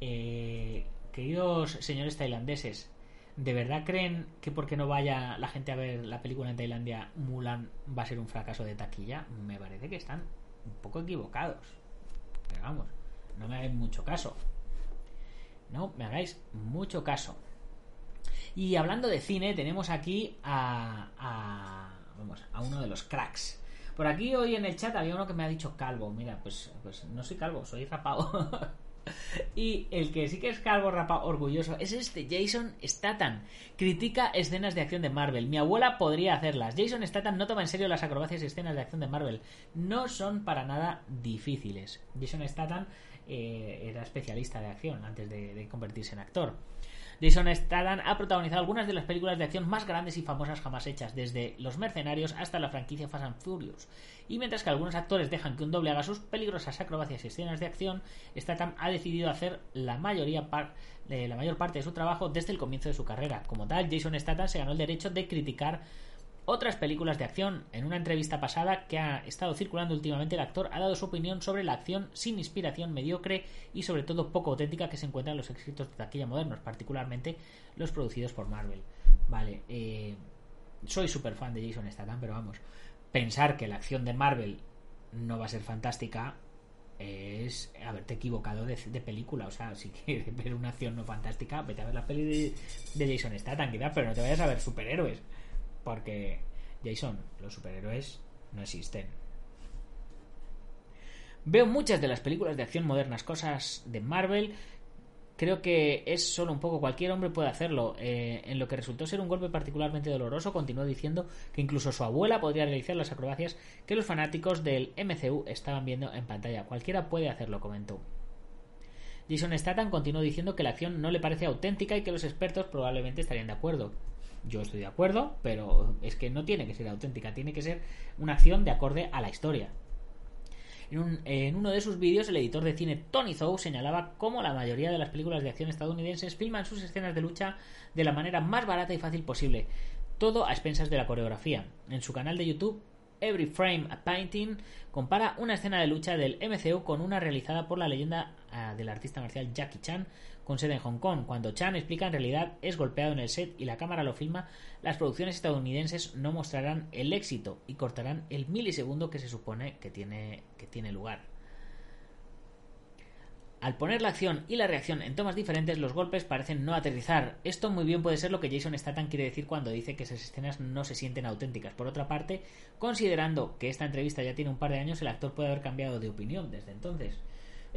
Eh, queridos señores tailandeses, ¿de verdad creen que porque no vaya la gente a ver la película en Tailandia, Mulan va a ser un fracaso de taquilla? Me parece que están un poco equivocados. Pero vamos, no me hagáis mucho caso. No me hagáis mucho caso. Y hablando de cine, tenemos aquí a, a, vamos, a uno de los cracks. Por aquí hoy en el chat había uno que me ha dicho calvo. Mira, pues, pues no soy calvo, soy rapado. y el que sí que es calvo, rapado, orgulloso, es este Jason Statham. Critica escenas de acción de Marvel. Mi abuela podría hacerlas. Jason Statham no toma en serio las acrobacias y escenas de acción de Marvel. No son para nada difíciles. Jason Statham eh, era especialista de acción antes de, de convertirse en actor. Jason Statham ha protagonizado algunas de las películas de acción más grandes y famosas jamás hechas, desde Los Mercenarios hasta la franquicia Fast and Furious. Y mientras que algunos actores dejan que un doble haga sus peligrosas acrobacias y escenas de acción, Statham ha decidido hacer la, mayoría par eh, la mayor parte de su trabajo desde el comienzo de su carrera. Como tal, Jason Statham se ganó el derecho de criticar otras películas de acción. En una entrevista pasada que ha estado circulando últimamente, el actor ha dado su opinión sobre la acción sin inspiración, mediocre y sobre todo poco auténtica que se encuentra en los éxitos de taquilla modernos, particularmente los producidos por Marvel. Vale, eh, soy súper fan de Jason Statham, pero vamos, pensar que la acción de Marvel no va a ser fantástica es haberte equivocado de, película. O sea, si quieres ver una acción no fantástica, vete a ver la peli de, de Jason Statham, quizás, pero no te vayas a ver superhéroes. Porque, Jason, los superhéroes no existen. Veo muchas de las películas de acción modernas, cosas de Marvel. Creo que es solo un poco, cualquier hombre puede hacerlo. Eh, en lo que resultó ser un golpe particularmente doloroso, continuó diciendo que incluso su abuela podría realizar las acrobacias que los fanáticos del MCU estaban viendo en pantalla. Cualquiera puede hacerlo, comentó. Jason Statham continuó diciendo que la acción no le parece auténtica y que los expertos probablemente estarían de acuerdo. Yo estoy de acuerdo, pero es que no tiene que ser auténtica, tiene que ser una acción de acorde a la historia. En, un, en, uno de sus vídeos, el editor de cine Tony Zhou señalaba cómo la mayoría de las películas de acción estadounidenses filman sus escenas de lucha de la manera más barata y fácil posible, todo a expensas de la coreografía. En su canal de YouTube, Every Frame a Painting compara una escena de lucha del MCU con una realizada por la leyenda uh, del artista marcial Jackie Chan con sede en Hong Kong. Cuando Chan explica en realidad es golpeado en el set y la cámara lo filma, las producciones estadounidenses no mostrarán el éxito y cortarán el milisegundo que se supone que tiene, que tiene lugar. Al poner la acción y la reacción en tomas diferentes, los golpes parecen no aterrizar. Esto muy bien puede ser lo que Jason Statham quiere decir cuando dice que esas escenas no se sienten auténticas. Por otra parte, considerando que esta entrevista ya tiene un par de años, el actor puede haber cambiado de opinión desde entonces.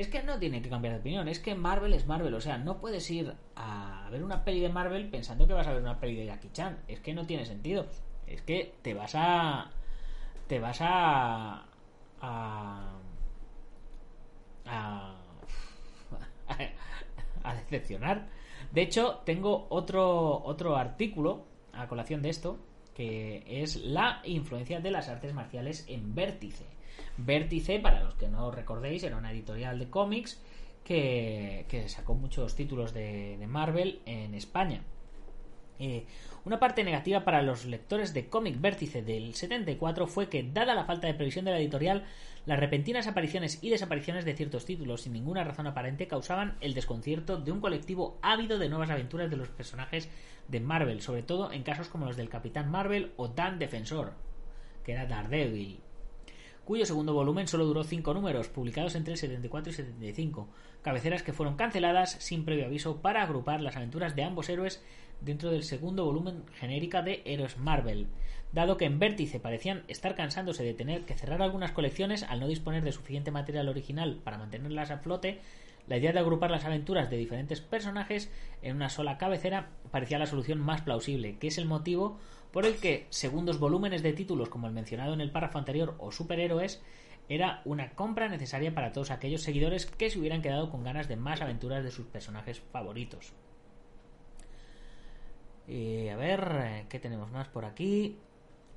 Es que no tiene que cambiar de opinión, es que Marvel es Marvel, o sea, no puedes ir a ver una peli de Marvel pensando que vas a ver una peli de Jackie Chan, es que no tiene sentido. Es que te vas a te vas a a, a a decepcionar. De hecho, tengo otro, otro artículo a colación de esto, que es la influencia de las artes marciales en Vértice. Vértice, para los que no recordéis, era una editorial de cómics que, sacó muchos títulos de Marvel en España. Eh, una parte negativa para los lectores de cómic Vértice del 74 fue que, dada la falta de previsión de la editorial, las repentinas apariciones y desapariciones de ciertos títulos sin ninguna razón aparente causaban el desconcierto de un colectivo ávido de nuevas aventuras de los personajes de Marvel, sobre todo en casos como los del Capitán Marvel o Dan Defensor, que era Daredevil, cuyo segundo volumen solo duró cinco números, publicados entre el 74 y 75, cabeceras que fueron canceladas sin previo aviso para agrupar las aventuras de ambos héroes dentro del segundo volumen genérica de Héroes Marvel. Dado que en Vértice parecían estar cansándose de tener que cerrar algunas colecciones al no disponer de suficiente material original para mantenerlas a flote, la idea de agrupar las aventuras de diferentes personajes en una sola cabecera parecía la solución más plausible, que es el motivo por el que segundos volúmenes de títulos como el mencionado en el párrafo anterior o superhéroes era una compra necesaria para todos aquellos seguidores que se hubieran quedado con ganas de más aventuras de sus personajes favoritos. Y a ver, ¿qué tenemos más por aquí?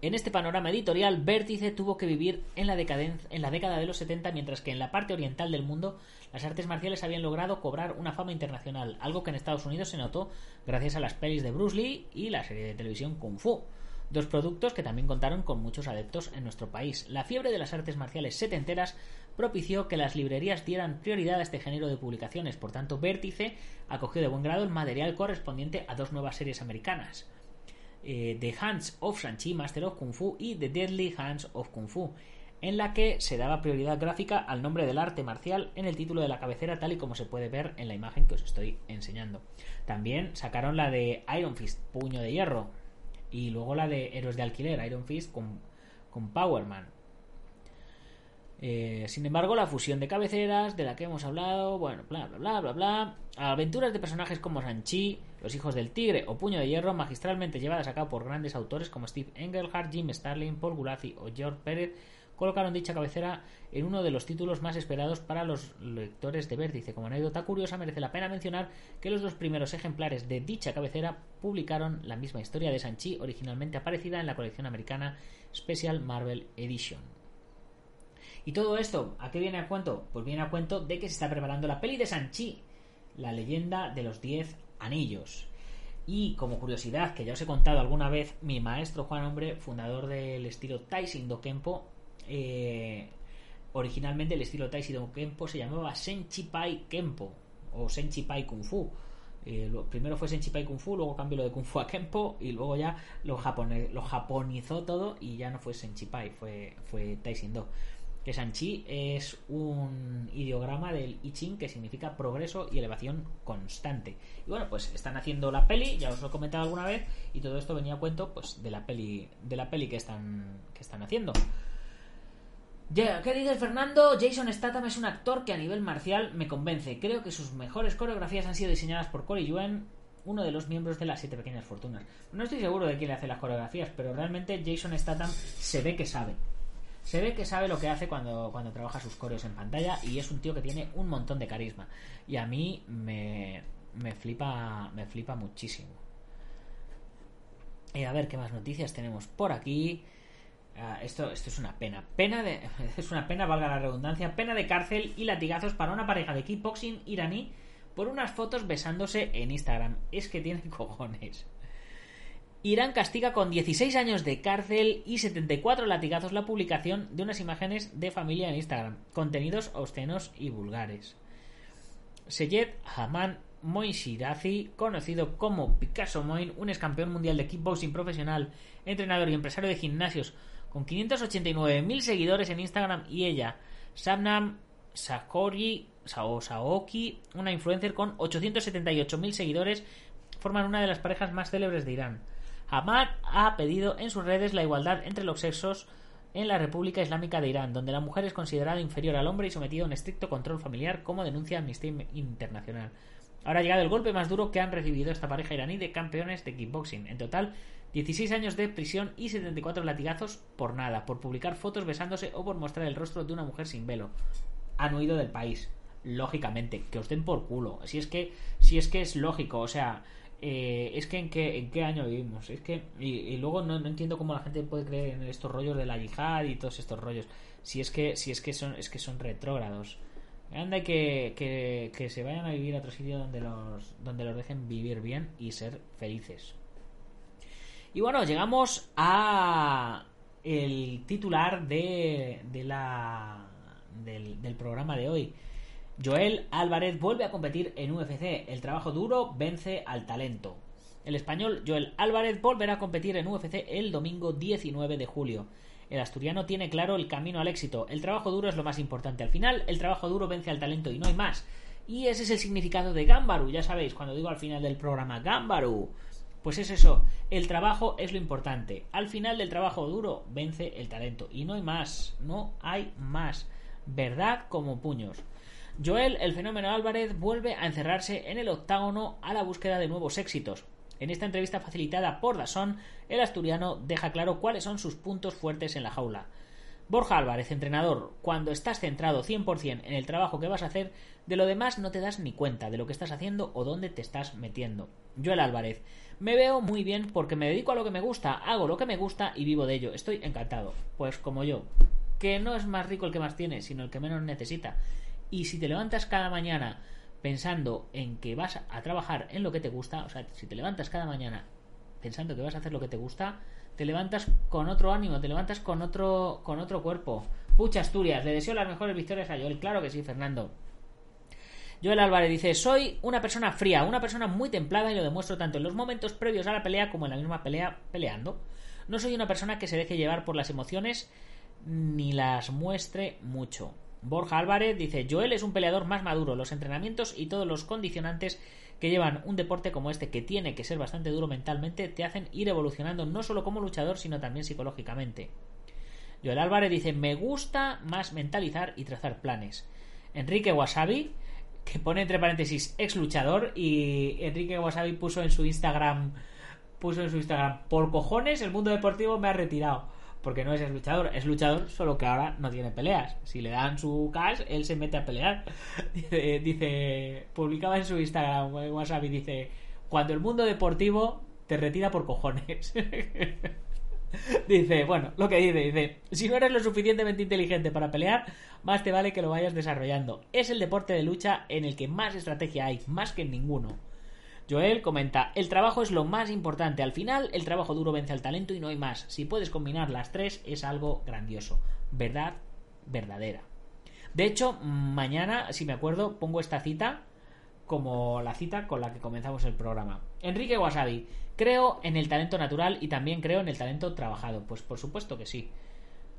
En este panorama editorial, Vértice tuvo que vivir en la, en la, década de los 70, mientras que en la parte oriental del mundo las artes marciales habían logrado cobrar una fama internacional, algo que en Estados Unidos se notó gracias a las pelis de Bruce Lee y la serie de televisión Kung Fu. Dos productos que también contaron con muchos adeptos en nuestro país. La fiebre de las artes marciales setenteras propició que las librerías dieran prioridad a este género de publicaciones. Por tanto, Vértice acogió de buen grado el material correspondiente a dos nuevas series americanas. Eh, The Hands of Shang-Chi, Master of Kung Fu y The Deadly Hands of Kung Fu. en la que se daba prioridad gráfica al nombre del arte marcial en el título de la cabecera, tal y como se puede ver en la imagen que os estoy enseñando. También sacaron la de Iron Fist, puño de hierro, y luego la de Héroes de alquiler, Iron Fist con, con Powerman. Eh, sin embargo, la fusión de cabeceras de la que hemos hablado, bueno, bla, bla, bla, bla, bla. Aventuras de personajes como Sanchi, Los Hijos del Tigre o Puño de Hierro, magistralmente llevadas a cabo por grandes autores como Steve Engelhardt, Jim Starlin, Paul Gulazi o George Pérez, colocaron dicha cabecera en uno de los títulos más esperados para los lectores de Vértice. Como anécdota curiosa, merece la pena mencionar que los dos primeros ejemplares de dicha cabecera publicaron la misma historia de Sanchi, originalmente aparecida en la colección americana Special Marvel Edition. ¿Y todo esto a qué viene a cuento? Pues viene a cuento de que se está preparando la peli de Sanchi, la leyenda de los diez anillos. Y como curiosidad, que ya os he contado alguna vez, mi maestro Juan Hombre, fundador del estilo Taishin Do Kempo, eh, originalmente el estilo Taishin Do Kempo se llamaba Senchipai Kempo o Senchipai Kung Fu. Eh, primero fue Senchipai Kung Fu, luego cambió lo de Kung Fu a Kempo y luego ya lo, lo japonizó todo y ya no fue Senchipai, fue, fue Taishin Do que Sanchi es un ideograma del I Ching que significa progreso y elevación constante. Y bueno, pues están haciendo la peli, ya os lo he comentado alguna vez, y todo esto venía a cuento pues de la peli, de la peli que están, que están haciendo. ¿Qué dice Fernando? Jason Statham es un actor que a nivel marcial me convence. Creo que sus mejores coreografías han sido diseñadas por Corey Yuen, uno de los miembros de las siete pequeñas fortunas. No estoy seguro de quién le hace las coreografías, pero realmente Jason Statham se ve que sabe se ve que sabe lo que hace cuando, cuando trabaja sus coreos en pantalla y es un tío que tiene un montón de carisma. Y a mí me, me flipa me flipa muchísimo. Y a ver qué más noticias tenemos por aquí. Ah, esto, esto es una pena. Pena de. Es una pena, valga la redundancia. Pena de cárcel y latigazos para una pareja de kickboxing iraní por unas fotos besándose en Instagram. Es que tienen cojones. Irán castiga con 16 años de cárcel y 74 latigazos la publicación de unas imágenes de familia en Instagram, contenidos obscenos y vulgares. Seyed Haman Moishirazi, conocido como Picasso Moin, un ex campeón mundial de kickboxing profesional, entrenador y empresario de gimnasios con 589.000 seguidores en Instagram y ella, Sabnam Sakori Saoki, una influencer con 878.000 seguidores, forman una de las parejas más célebres de Irán. Ahmad ha pedido en sus redes la igualdad entre los sexos en la República Islámica de Irán, donde la mujer es considerada inferior al hombre y sometida a un estricto control familiar, como denuncia Amnistía Internacional. Ahora ha llegado el golpe más duro que han recibido esta pareja iraní de campeones de kickboxing. En total, 16 años de prisión y 74 latigazos por nada, por publicar fotos besándose o por mostrar el rostro de una mujer sin velo. Han huido del país, lógicamente, que os den por culo. Si es que, si es que es lógico, o sea, eh, es que en qué, en qué año vivimos. Es que, y, luego no, entiendo cómo la gente puede creer en estos rollos de la yihad y todos estos rollos. Si es que, si es que son, es que son retrógrados. Anda que, que, que se vayan a vivir a otro sitio donde los, donde los dejen vivir bien y ser felices. Y bueno, llegamos a el titular de, de la, del programa de hoy. Joel Álvarez vuelve a competir en UFC. El trabajo duro vence al talento. El español Joel Álvarez volverá a competir en UFC el domingo 19 de julio. El asturiano tiene claro el camino al éxito. El trabajo duro es lo más importante. Al final, el trabajo duro vence al talento y no hay más. Y ese es el significado de Gambaru. Ya sabéis, cuando digo al final del programa Gambaru, pues es eso. El trabajo es lo importante. Al final del trabajo duro vence el talento. Y no hay más. No hay más. Verdad como puños. Joel, el fenómeno Álvarez, vuelve a encerrarse en el octágono a la búsqueda de nuevos éxitos. En esta entrevista facilitada por Dasson, el asturiano deja claro cuáles son sus puntos fuertes en la jaula. Borja Álvarez, entrenador, cuando estás centrado 100% en el trabajo que vas a hacer, de lo demás no te das ni cuenta de lo que estás haciendo o dónde te estás metiendo. Joel Álvarez, me veo muy bien porque me dedico a lo que me gusta, hago lo que me gusta y vivo de ello. Estoy encantado. Pues como yo, que no es más rico el que más tiene, sino el que menos necesita. Y si te levantas cada mañana pensando en que vas a trabajar en lo que te gusta, o sea, si te levantas cada mañana pensando que vas a hacer lo que te gusta, te levantas con otro ánimo, te levantas con otro con otro cuerpo. Pucha Asturias, le deseo las mejores victorias a Joel. Claro que sí, Fernando. Joel Álvarez dice, soy una persona fría, una persona muy templada y lo demuestro tanto en los momentos previos a la pelea como en la misma pelea peleando. No soy una persona que se deje llevar por las emociones ni las muestre mucho. Borja Álvarez dice, Joel es un peleador más maduro, los entrenamientos y todos los condicionantes que llevan un deporte como este, que tiene que ser bastante duro mentalmente, te hacen ir evolucionando no solo como luchador, sino también psicológicamente. Joel Álvarez dice, me gusta más mentalizar y trazar planes. Enrique Wasabi, que pone entre paréntesis ex luchador, y Enrique Wasabi puso en su Instagram, puso en su Instagram, por cojones el mundo deportivo me ha retirado porque no es luchador, es luchador, solo que ahora no tiene peleas. Si le dan su cash, él se mete a pelear. Dice, publicaba en su Instagram, WhatsApp, y dice, cuando el mundo deportivo te retira por cojones. dice, bueno, lo que dice, dice, si no eres lo suficientemente inteligente para pelear, más te vale que lo vayas desarrollando. Es el deporte de lucha en el que más estrategia hay, más que en ninguno. Joel comenta, el trabajo es lo más importante. Al final, el trabajo duro vence al talento y no hay más. Si puedes combinar las tres, es algo grandioso. Verdad verdadera. De hecho, mañana, si me acuerdo, pongo esta cita como la cita con la que comenzamos el programa. Enrique Wasabi, creo en el talento natural y también creo en el talento trabajado. Pues por supuesto que sí.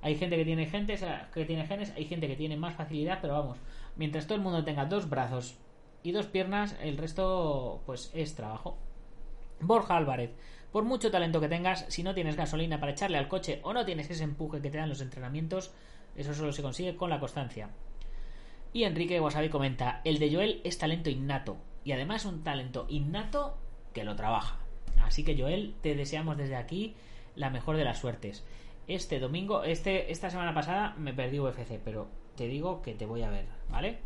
Hay gente que tiene, gente, que tiene genes, hay gente que tiene más facilidad, pero vamos, mientras todo el mundo tenga dos brazos y dos piernas, el resto pues es trabajo. Borja Álvarez, por mucho talento que tengas, si no tienes gasolina para echarle al coche o no tienes ese empuje que te dan los entrenamientos, eso solo se consigue con la constancia. Y Enrique Wasabi comenta, el de Joel es talento innato, y además un talento innato que lo trabaja. Así que Joel, te deseamos desde aquí la mejor de las suertes. Este domingo, este, esta semana pasada me perdí UFC, pero te digo que te voy a ver, ¿vale?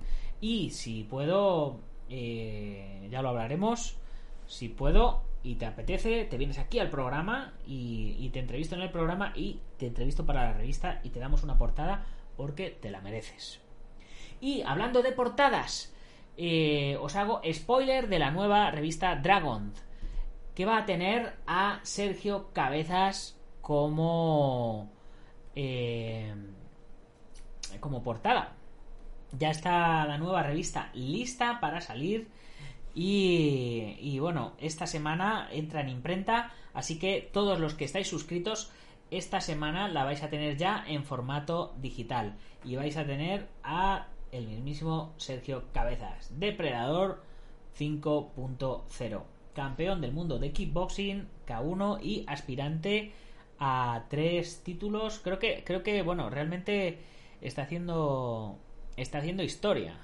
Y si puedo, eh, ya lo hablaremos. Si puedo y te apetece, te vienes aquí al programa y, te entrevisto en el programa y te entrevisto para la revista y te damos una portada porque te la mereces. Y hablando de portadas, eh, os hago spoiler de la nueva revista Dragon, que va a tener a Sergio Cabezas como eh, como portada ya está la nueva revista lista para salir. Y, bueno, esta semana entra en imprenta, así que todos los que estáis suscritos, esta semana la vais a tener ya en formato digital. Y vais a tener a el mismísimo Sergio Cabezas, Depredador 5.0, campeón del mundo de kickboxing K1 y aspirante a tres títulos. Creo que, creo que, bueno, realmente está haciendo está haciendo historia.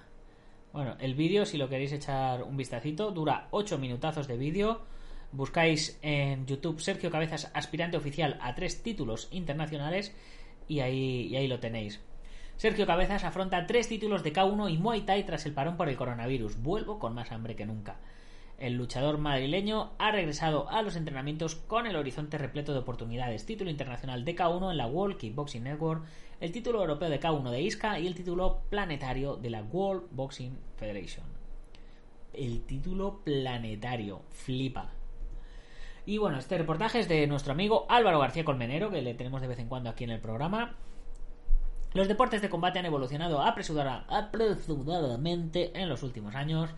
Bueno, el vídeo, si lo queréis echar un vistacito, dura 8 minutazos de vídeo. Buscáis en YouTube Sergio Cabezas, aspirante oficial a tres títulos internacionales, y ahí, y ahí lo tenéis. Sergio Cabezas afronta tres títulos de K1 y Muay Thai tras el parón por el coronavirus. Vuelvo con más hambre que nunca. El luchador madrileño ha regresado a los entrenamientos con el horizonte repleto de oportunidades. Título internacional de K1 en la World Kickboxing Network, el título europeo de K1 de ISCA y el título planetario de la World Boxing Federation. El título planetario, flipa. Y bueno, este reportaje es de nuestro amigo Álvaro García Colmenero, que le tenemos de vez en cuando aquí en el programa. Los deportes de combate han evolucionado apresuradamente en los últimos años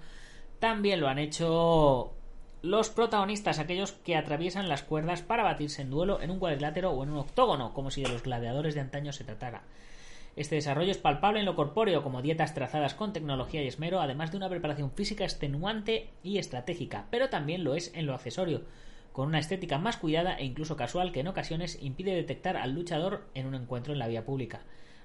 también lo han hecho los protagonistas, aquellos que atraviesan las cuerdas para batirse en duelo en un cuadrilátero o en un octógono, como si de los gladiadores de antaño se tratara. Este desarrollo es palpable en lo corpóreo, como dietas trazadas con tecnología y esmero, además de una preparación física extenuante y estratégica, pero también lo es en lo accesorio, con una estética más cuidada e incluso casual que en ocasiones impide detectar al luchador en un encuentro en la vía pública.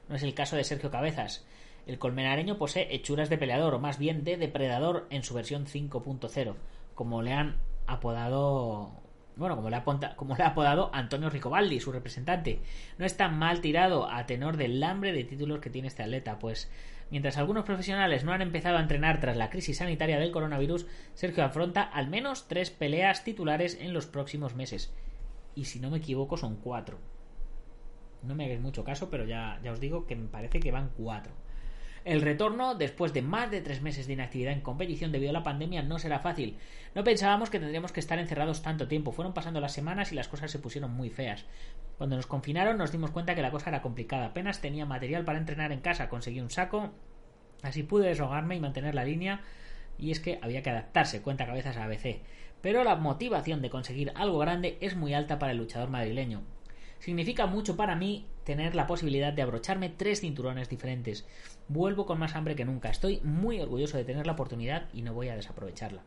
No es el caso de Sergio Cabezas, el colmenareño posee hechuras de peleador, o más bien de depredador en su versión 5.0, como le han apodado bueno, como le, ha, como le ha apodado Antonio Ricobaldi, su representante. No está mal tirado a tenor del hambre de títulos que tiene este atleta, pues mientras algunos profesionales no han empezado a entrenar tras la crisis sanitaria del coronavirus, Sergio afronta al menos tres peleas titulares en los próximos meses. Y si no me equivoco, son cuatro. No me hagáis mucho caso, pero ya, ya os digo que me parece que van cuatro. El retorno, después de más de tres meses de inactividad en competición debido a la pandemia, no será fácil. No pensábamos que tendríamos que estar encerrados tanto tiempo. Fueron pasando las semanas y las cosas se pusieron muy feas. Cuando nos confinaron nos dimos cuenta que la cosa era complicada. Apenas tenía material para entrenar en casa. Conseguí un saco. Así pude deshogarme y mantener la línea. Y es que había que adaptarse, cuenta cabezas a ABC. Pero la motivación de conseguir algo grande es muy alta para el luchador madrileño. Significa mucho para mí tener la posibilidad de abrocharme tres cinturones diferentes. Vuelvo con más hambre que nunca. Estoy muy orgulloso de tener la oportunidad y no voy a desaprovecharla.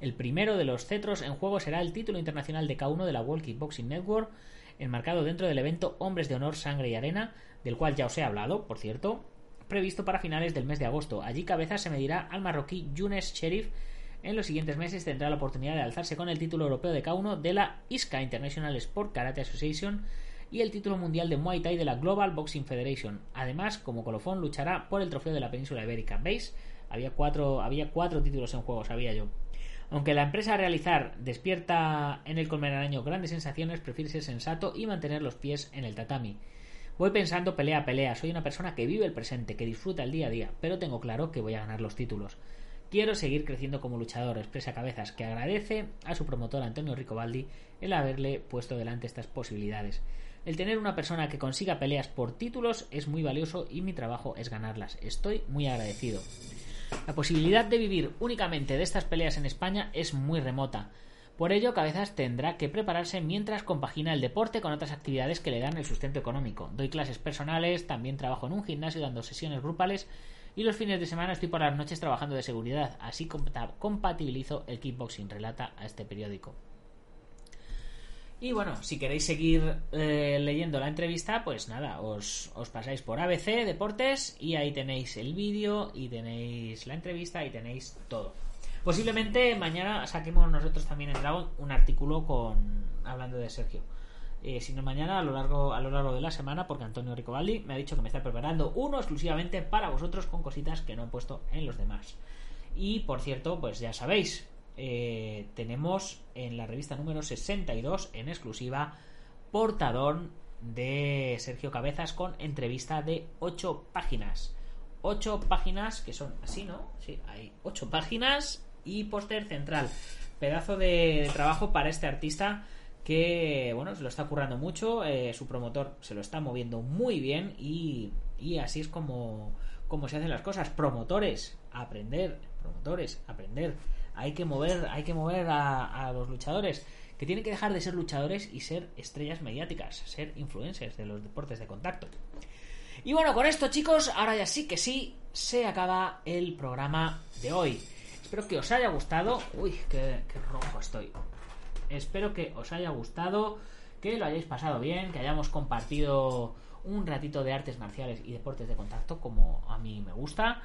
El primero de los cetros en juego será el título internacional de K1 de la World Kickboxing Network, enmarcado dentro del evento Hombres de Honor, Sangre y Arena, del cual ya os he hablado, por cierto, previsto para finales del mes de agosto. Allí cabeza se medirá al marroquí Younes Sherif. En los siguientes meses tendrá la oportunidad de alzarse con el título europeo de K1 de la ISCA International Sport Karate Association y el título mundial de Muay Thai de la Global Boxing Federation. Además, como colofón, luchará por el trofeo de la península ibérica. ¿Veis? Había cuatro, había cuatro títulos en juego, sabía yo. Aunque la empresa a realizar despierta en el colmenareño grandes sensaciones, prefiere ser sensato y mantener los pies en el tatami. Voy pensando pelea a pelea, soy una persona que vive el presente, que disfruta el día a día, pero tengo claro que voy a ganar los títulos. Quiero seguir creciendo como luchador, expresa Cabezas, que agradece a su promotor Antonio Ricobaldi el haberle puesto delante estas posibilidades. El tener una persona que consiga peleas por títulos es muy valioso y mi trabajo es ganarlas. Estoy muy agradecido. La posibilidad de vivir únicamente de estas peleas en España es muy remota. Por ello, Cabezas tendrá que prepararse mientras compagina el deporte con otras actividades que le dan el sustento económico. Doy clases personales, también trabajo en un gimnasio dando sesiones grupales y los fines de semana estoy por las noches trabajando de seguridad. Así compatibilizo el kickboxing, relata a este periódico. Y bueno, si queréis seguir eh, leyendo la entrevista, pues nada, os, os, pasáis por ABC Deportes y ahí tenéis el vídeo y tenéis la entrevista y tenéis todo. Posiblemente mañana saquemos nosotros también en Dragon un artículo con hablando de Sergio. Eh, si no mañana a lo largo a lo largo de la semana porque Antonio Ricobaldi me ha dicho que me está preparando uno exclusivamente para vosotros con cositas que no he puesto en los demás. Y por cierto, pues ya sabéis, eh, tenemos en la revista número 62 en exclusiva portador de Sergio Cabezas con entrevista de 8 páginas. 8 páginas que son así, ¿no? Sí, hay 8 páginas y póster central. Pedazo de trabajo para este artista que, bueno, se lo está currando mucho, eh, su promotor se lo está moviendo muy bien y, y así es como, como se hacen las cosas. Promotores, aprender, promotores, aprender hay que mover, hay que mover a, los luchadores que tienen que dejar de ser luchadores y ser estrellas mediáticas, ser influencers de los deportes de contacto. Y bueno, con esto chicos, ahora ya sí que sí, se acaba el programa de hoy. Espero que os haya gustado. Uy, qué, qué rojo estoy. Espero que os haya gustado, que lo hayáis pasado bien, que hayamos compartido un ratito de artes marciales y deportes de contacto como a mí me gusta.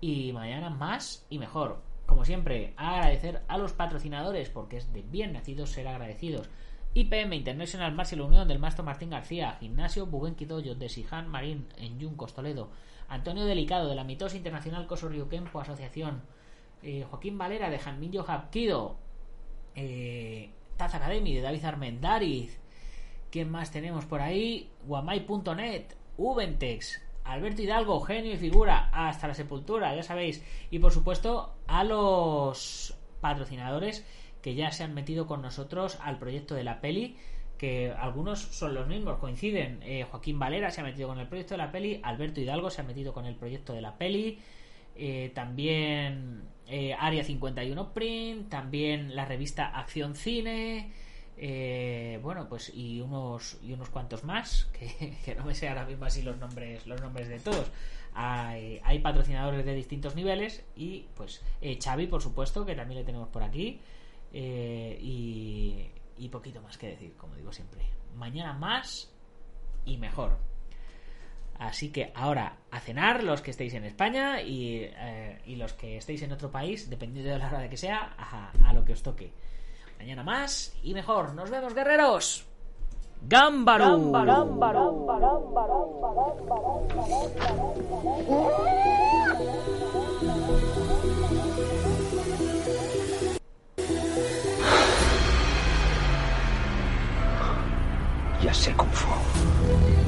Y mañana más y mejor como siempre, agradecer a los patrocinadores porque es de bien nacidos ser agradecidos. IPM International Martial Unión del Maestro Martín García, Gimnasio Bugenki de Sihan Marín en Yuncos, Toledo, Antonio Delicado de la Mitos Internacional Coso Kempo Asociación, eh, Joaquín Valera de Janminyo Hapkido, eh, Taz Academy de David Armendariz, ¿quién más tenemos por ahí? Guamay.net, Ubentex, Alberto Hidalgo, genio y figura, hasta la sepultura, ya sabéis. Y por supuesto, a los patrocinadores que ya se han metido con nosotros al proyecto de la peli, que algunos son los mismos, coinciden. Eh, Joaquín Valera se ha metido con el proyecto de la peli, Alberto Hidalgo se ha metido con el proyecto de la peli, eh, también eh, Área 51 Print, también la revista Acción Cine. Eh, bueno, pues y unos y unos cuantos más que, no me sé ahora mismo así los nombres los nombres de todos. Hay, hay patrocinadores de distintos niveles y pues eh, Xavi, por supuesto, que también le tenemos por aquí eh, y, y poquito más que decir, como digo siempre. Mañana más y mejor. Así que ahora a cenar los que estéis en España y, y los que estéis en otro país, dependiendo de la hora de que sea, a lo que os toque. Mañana más y mejor. Nos vemos, guerreros. Gámbaro. Ya sé cómo fue.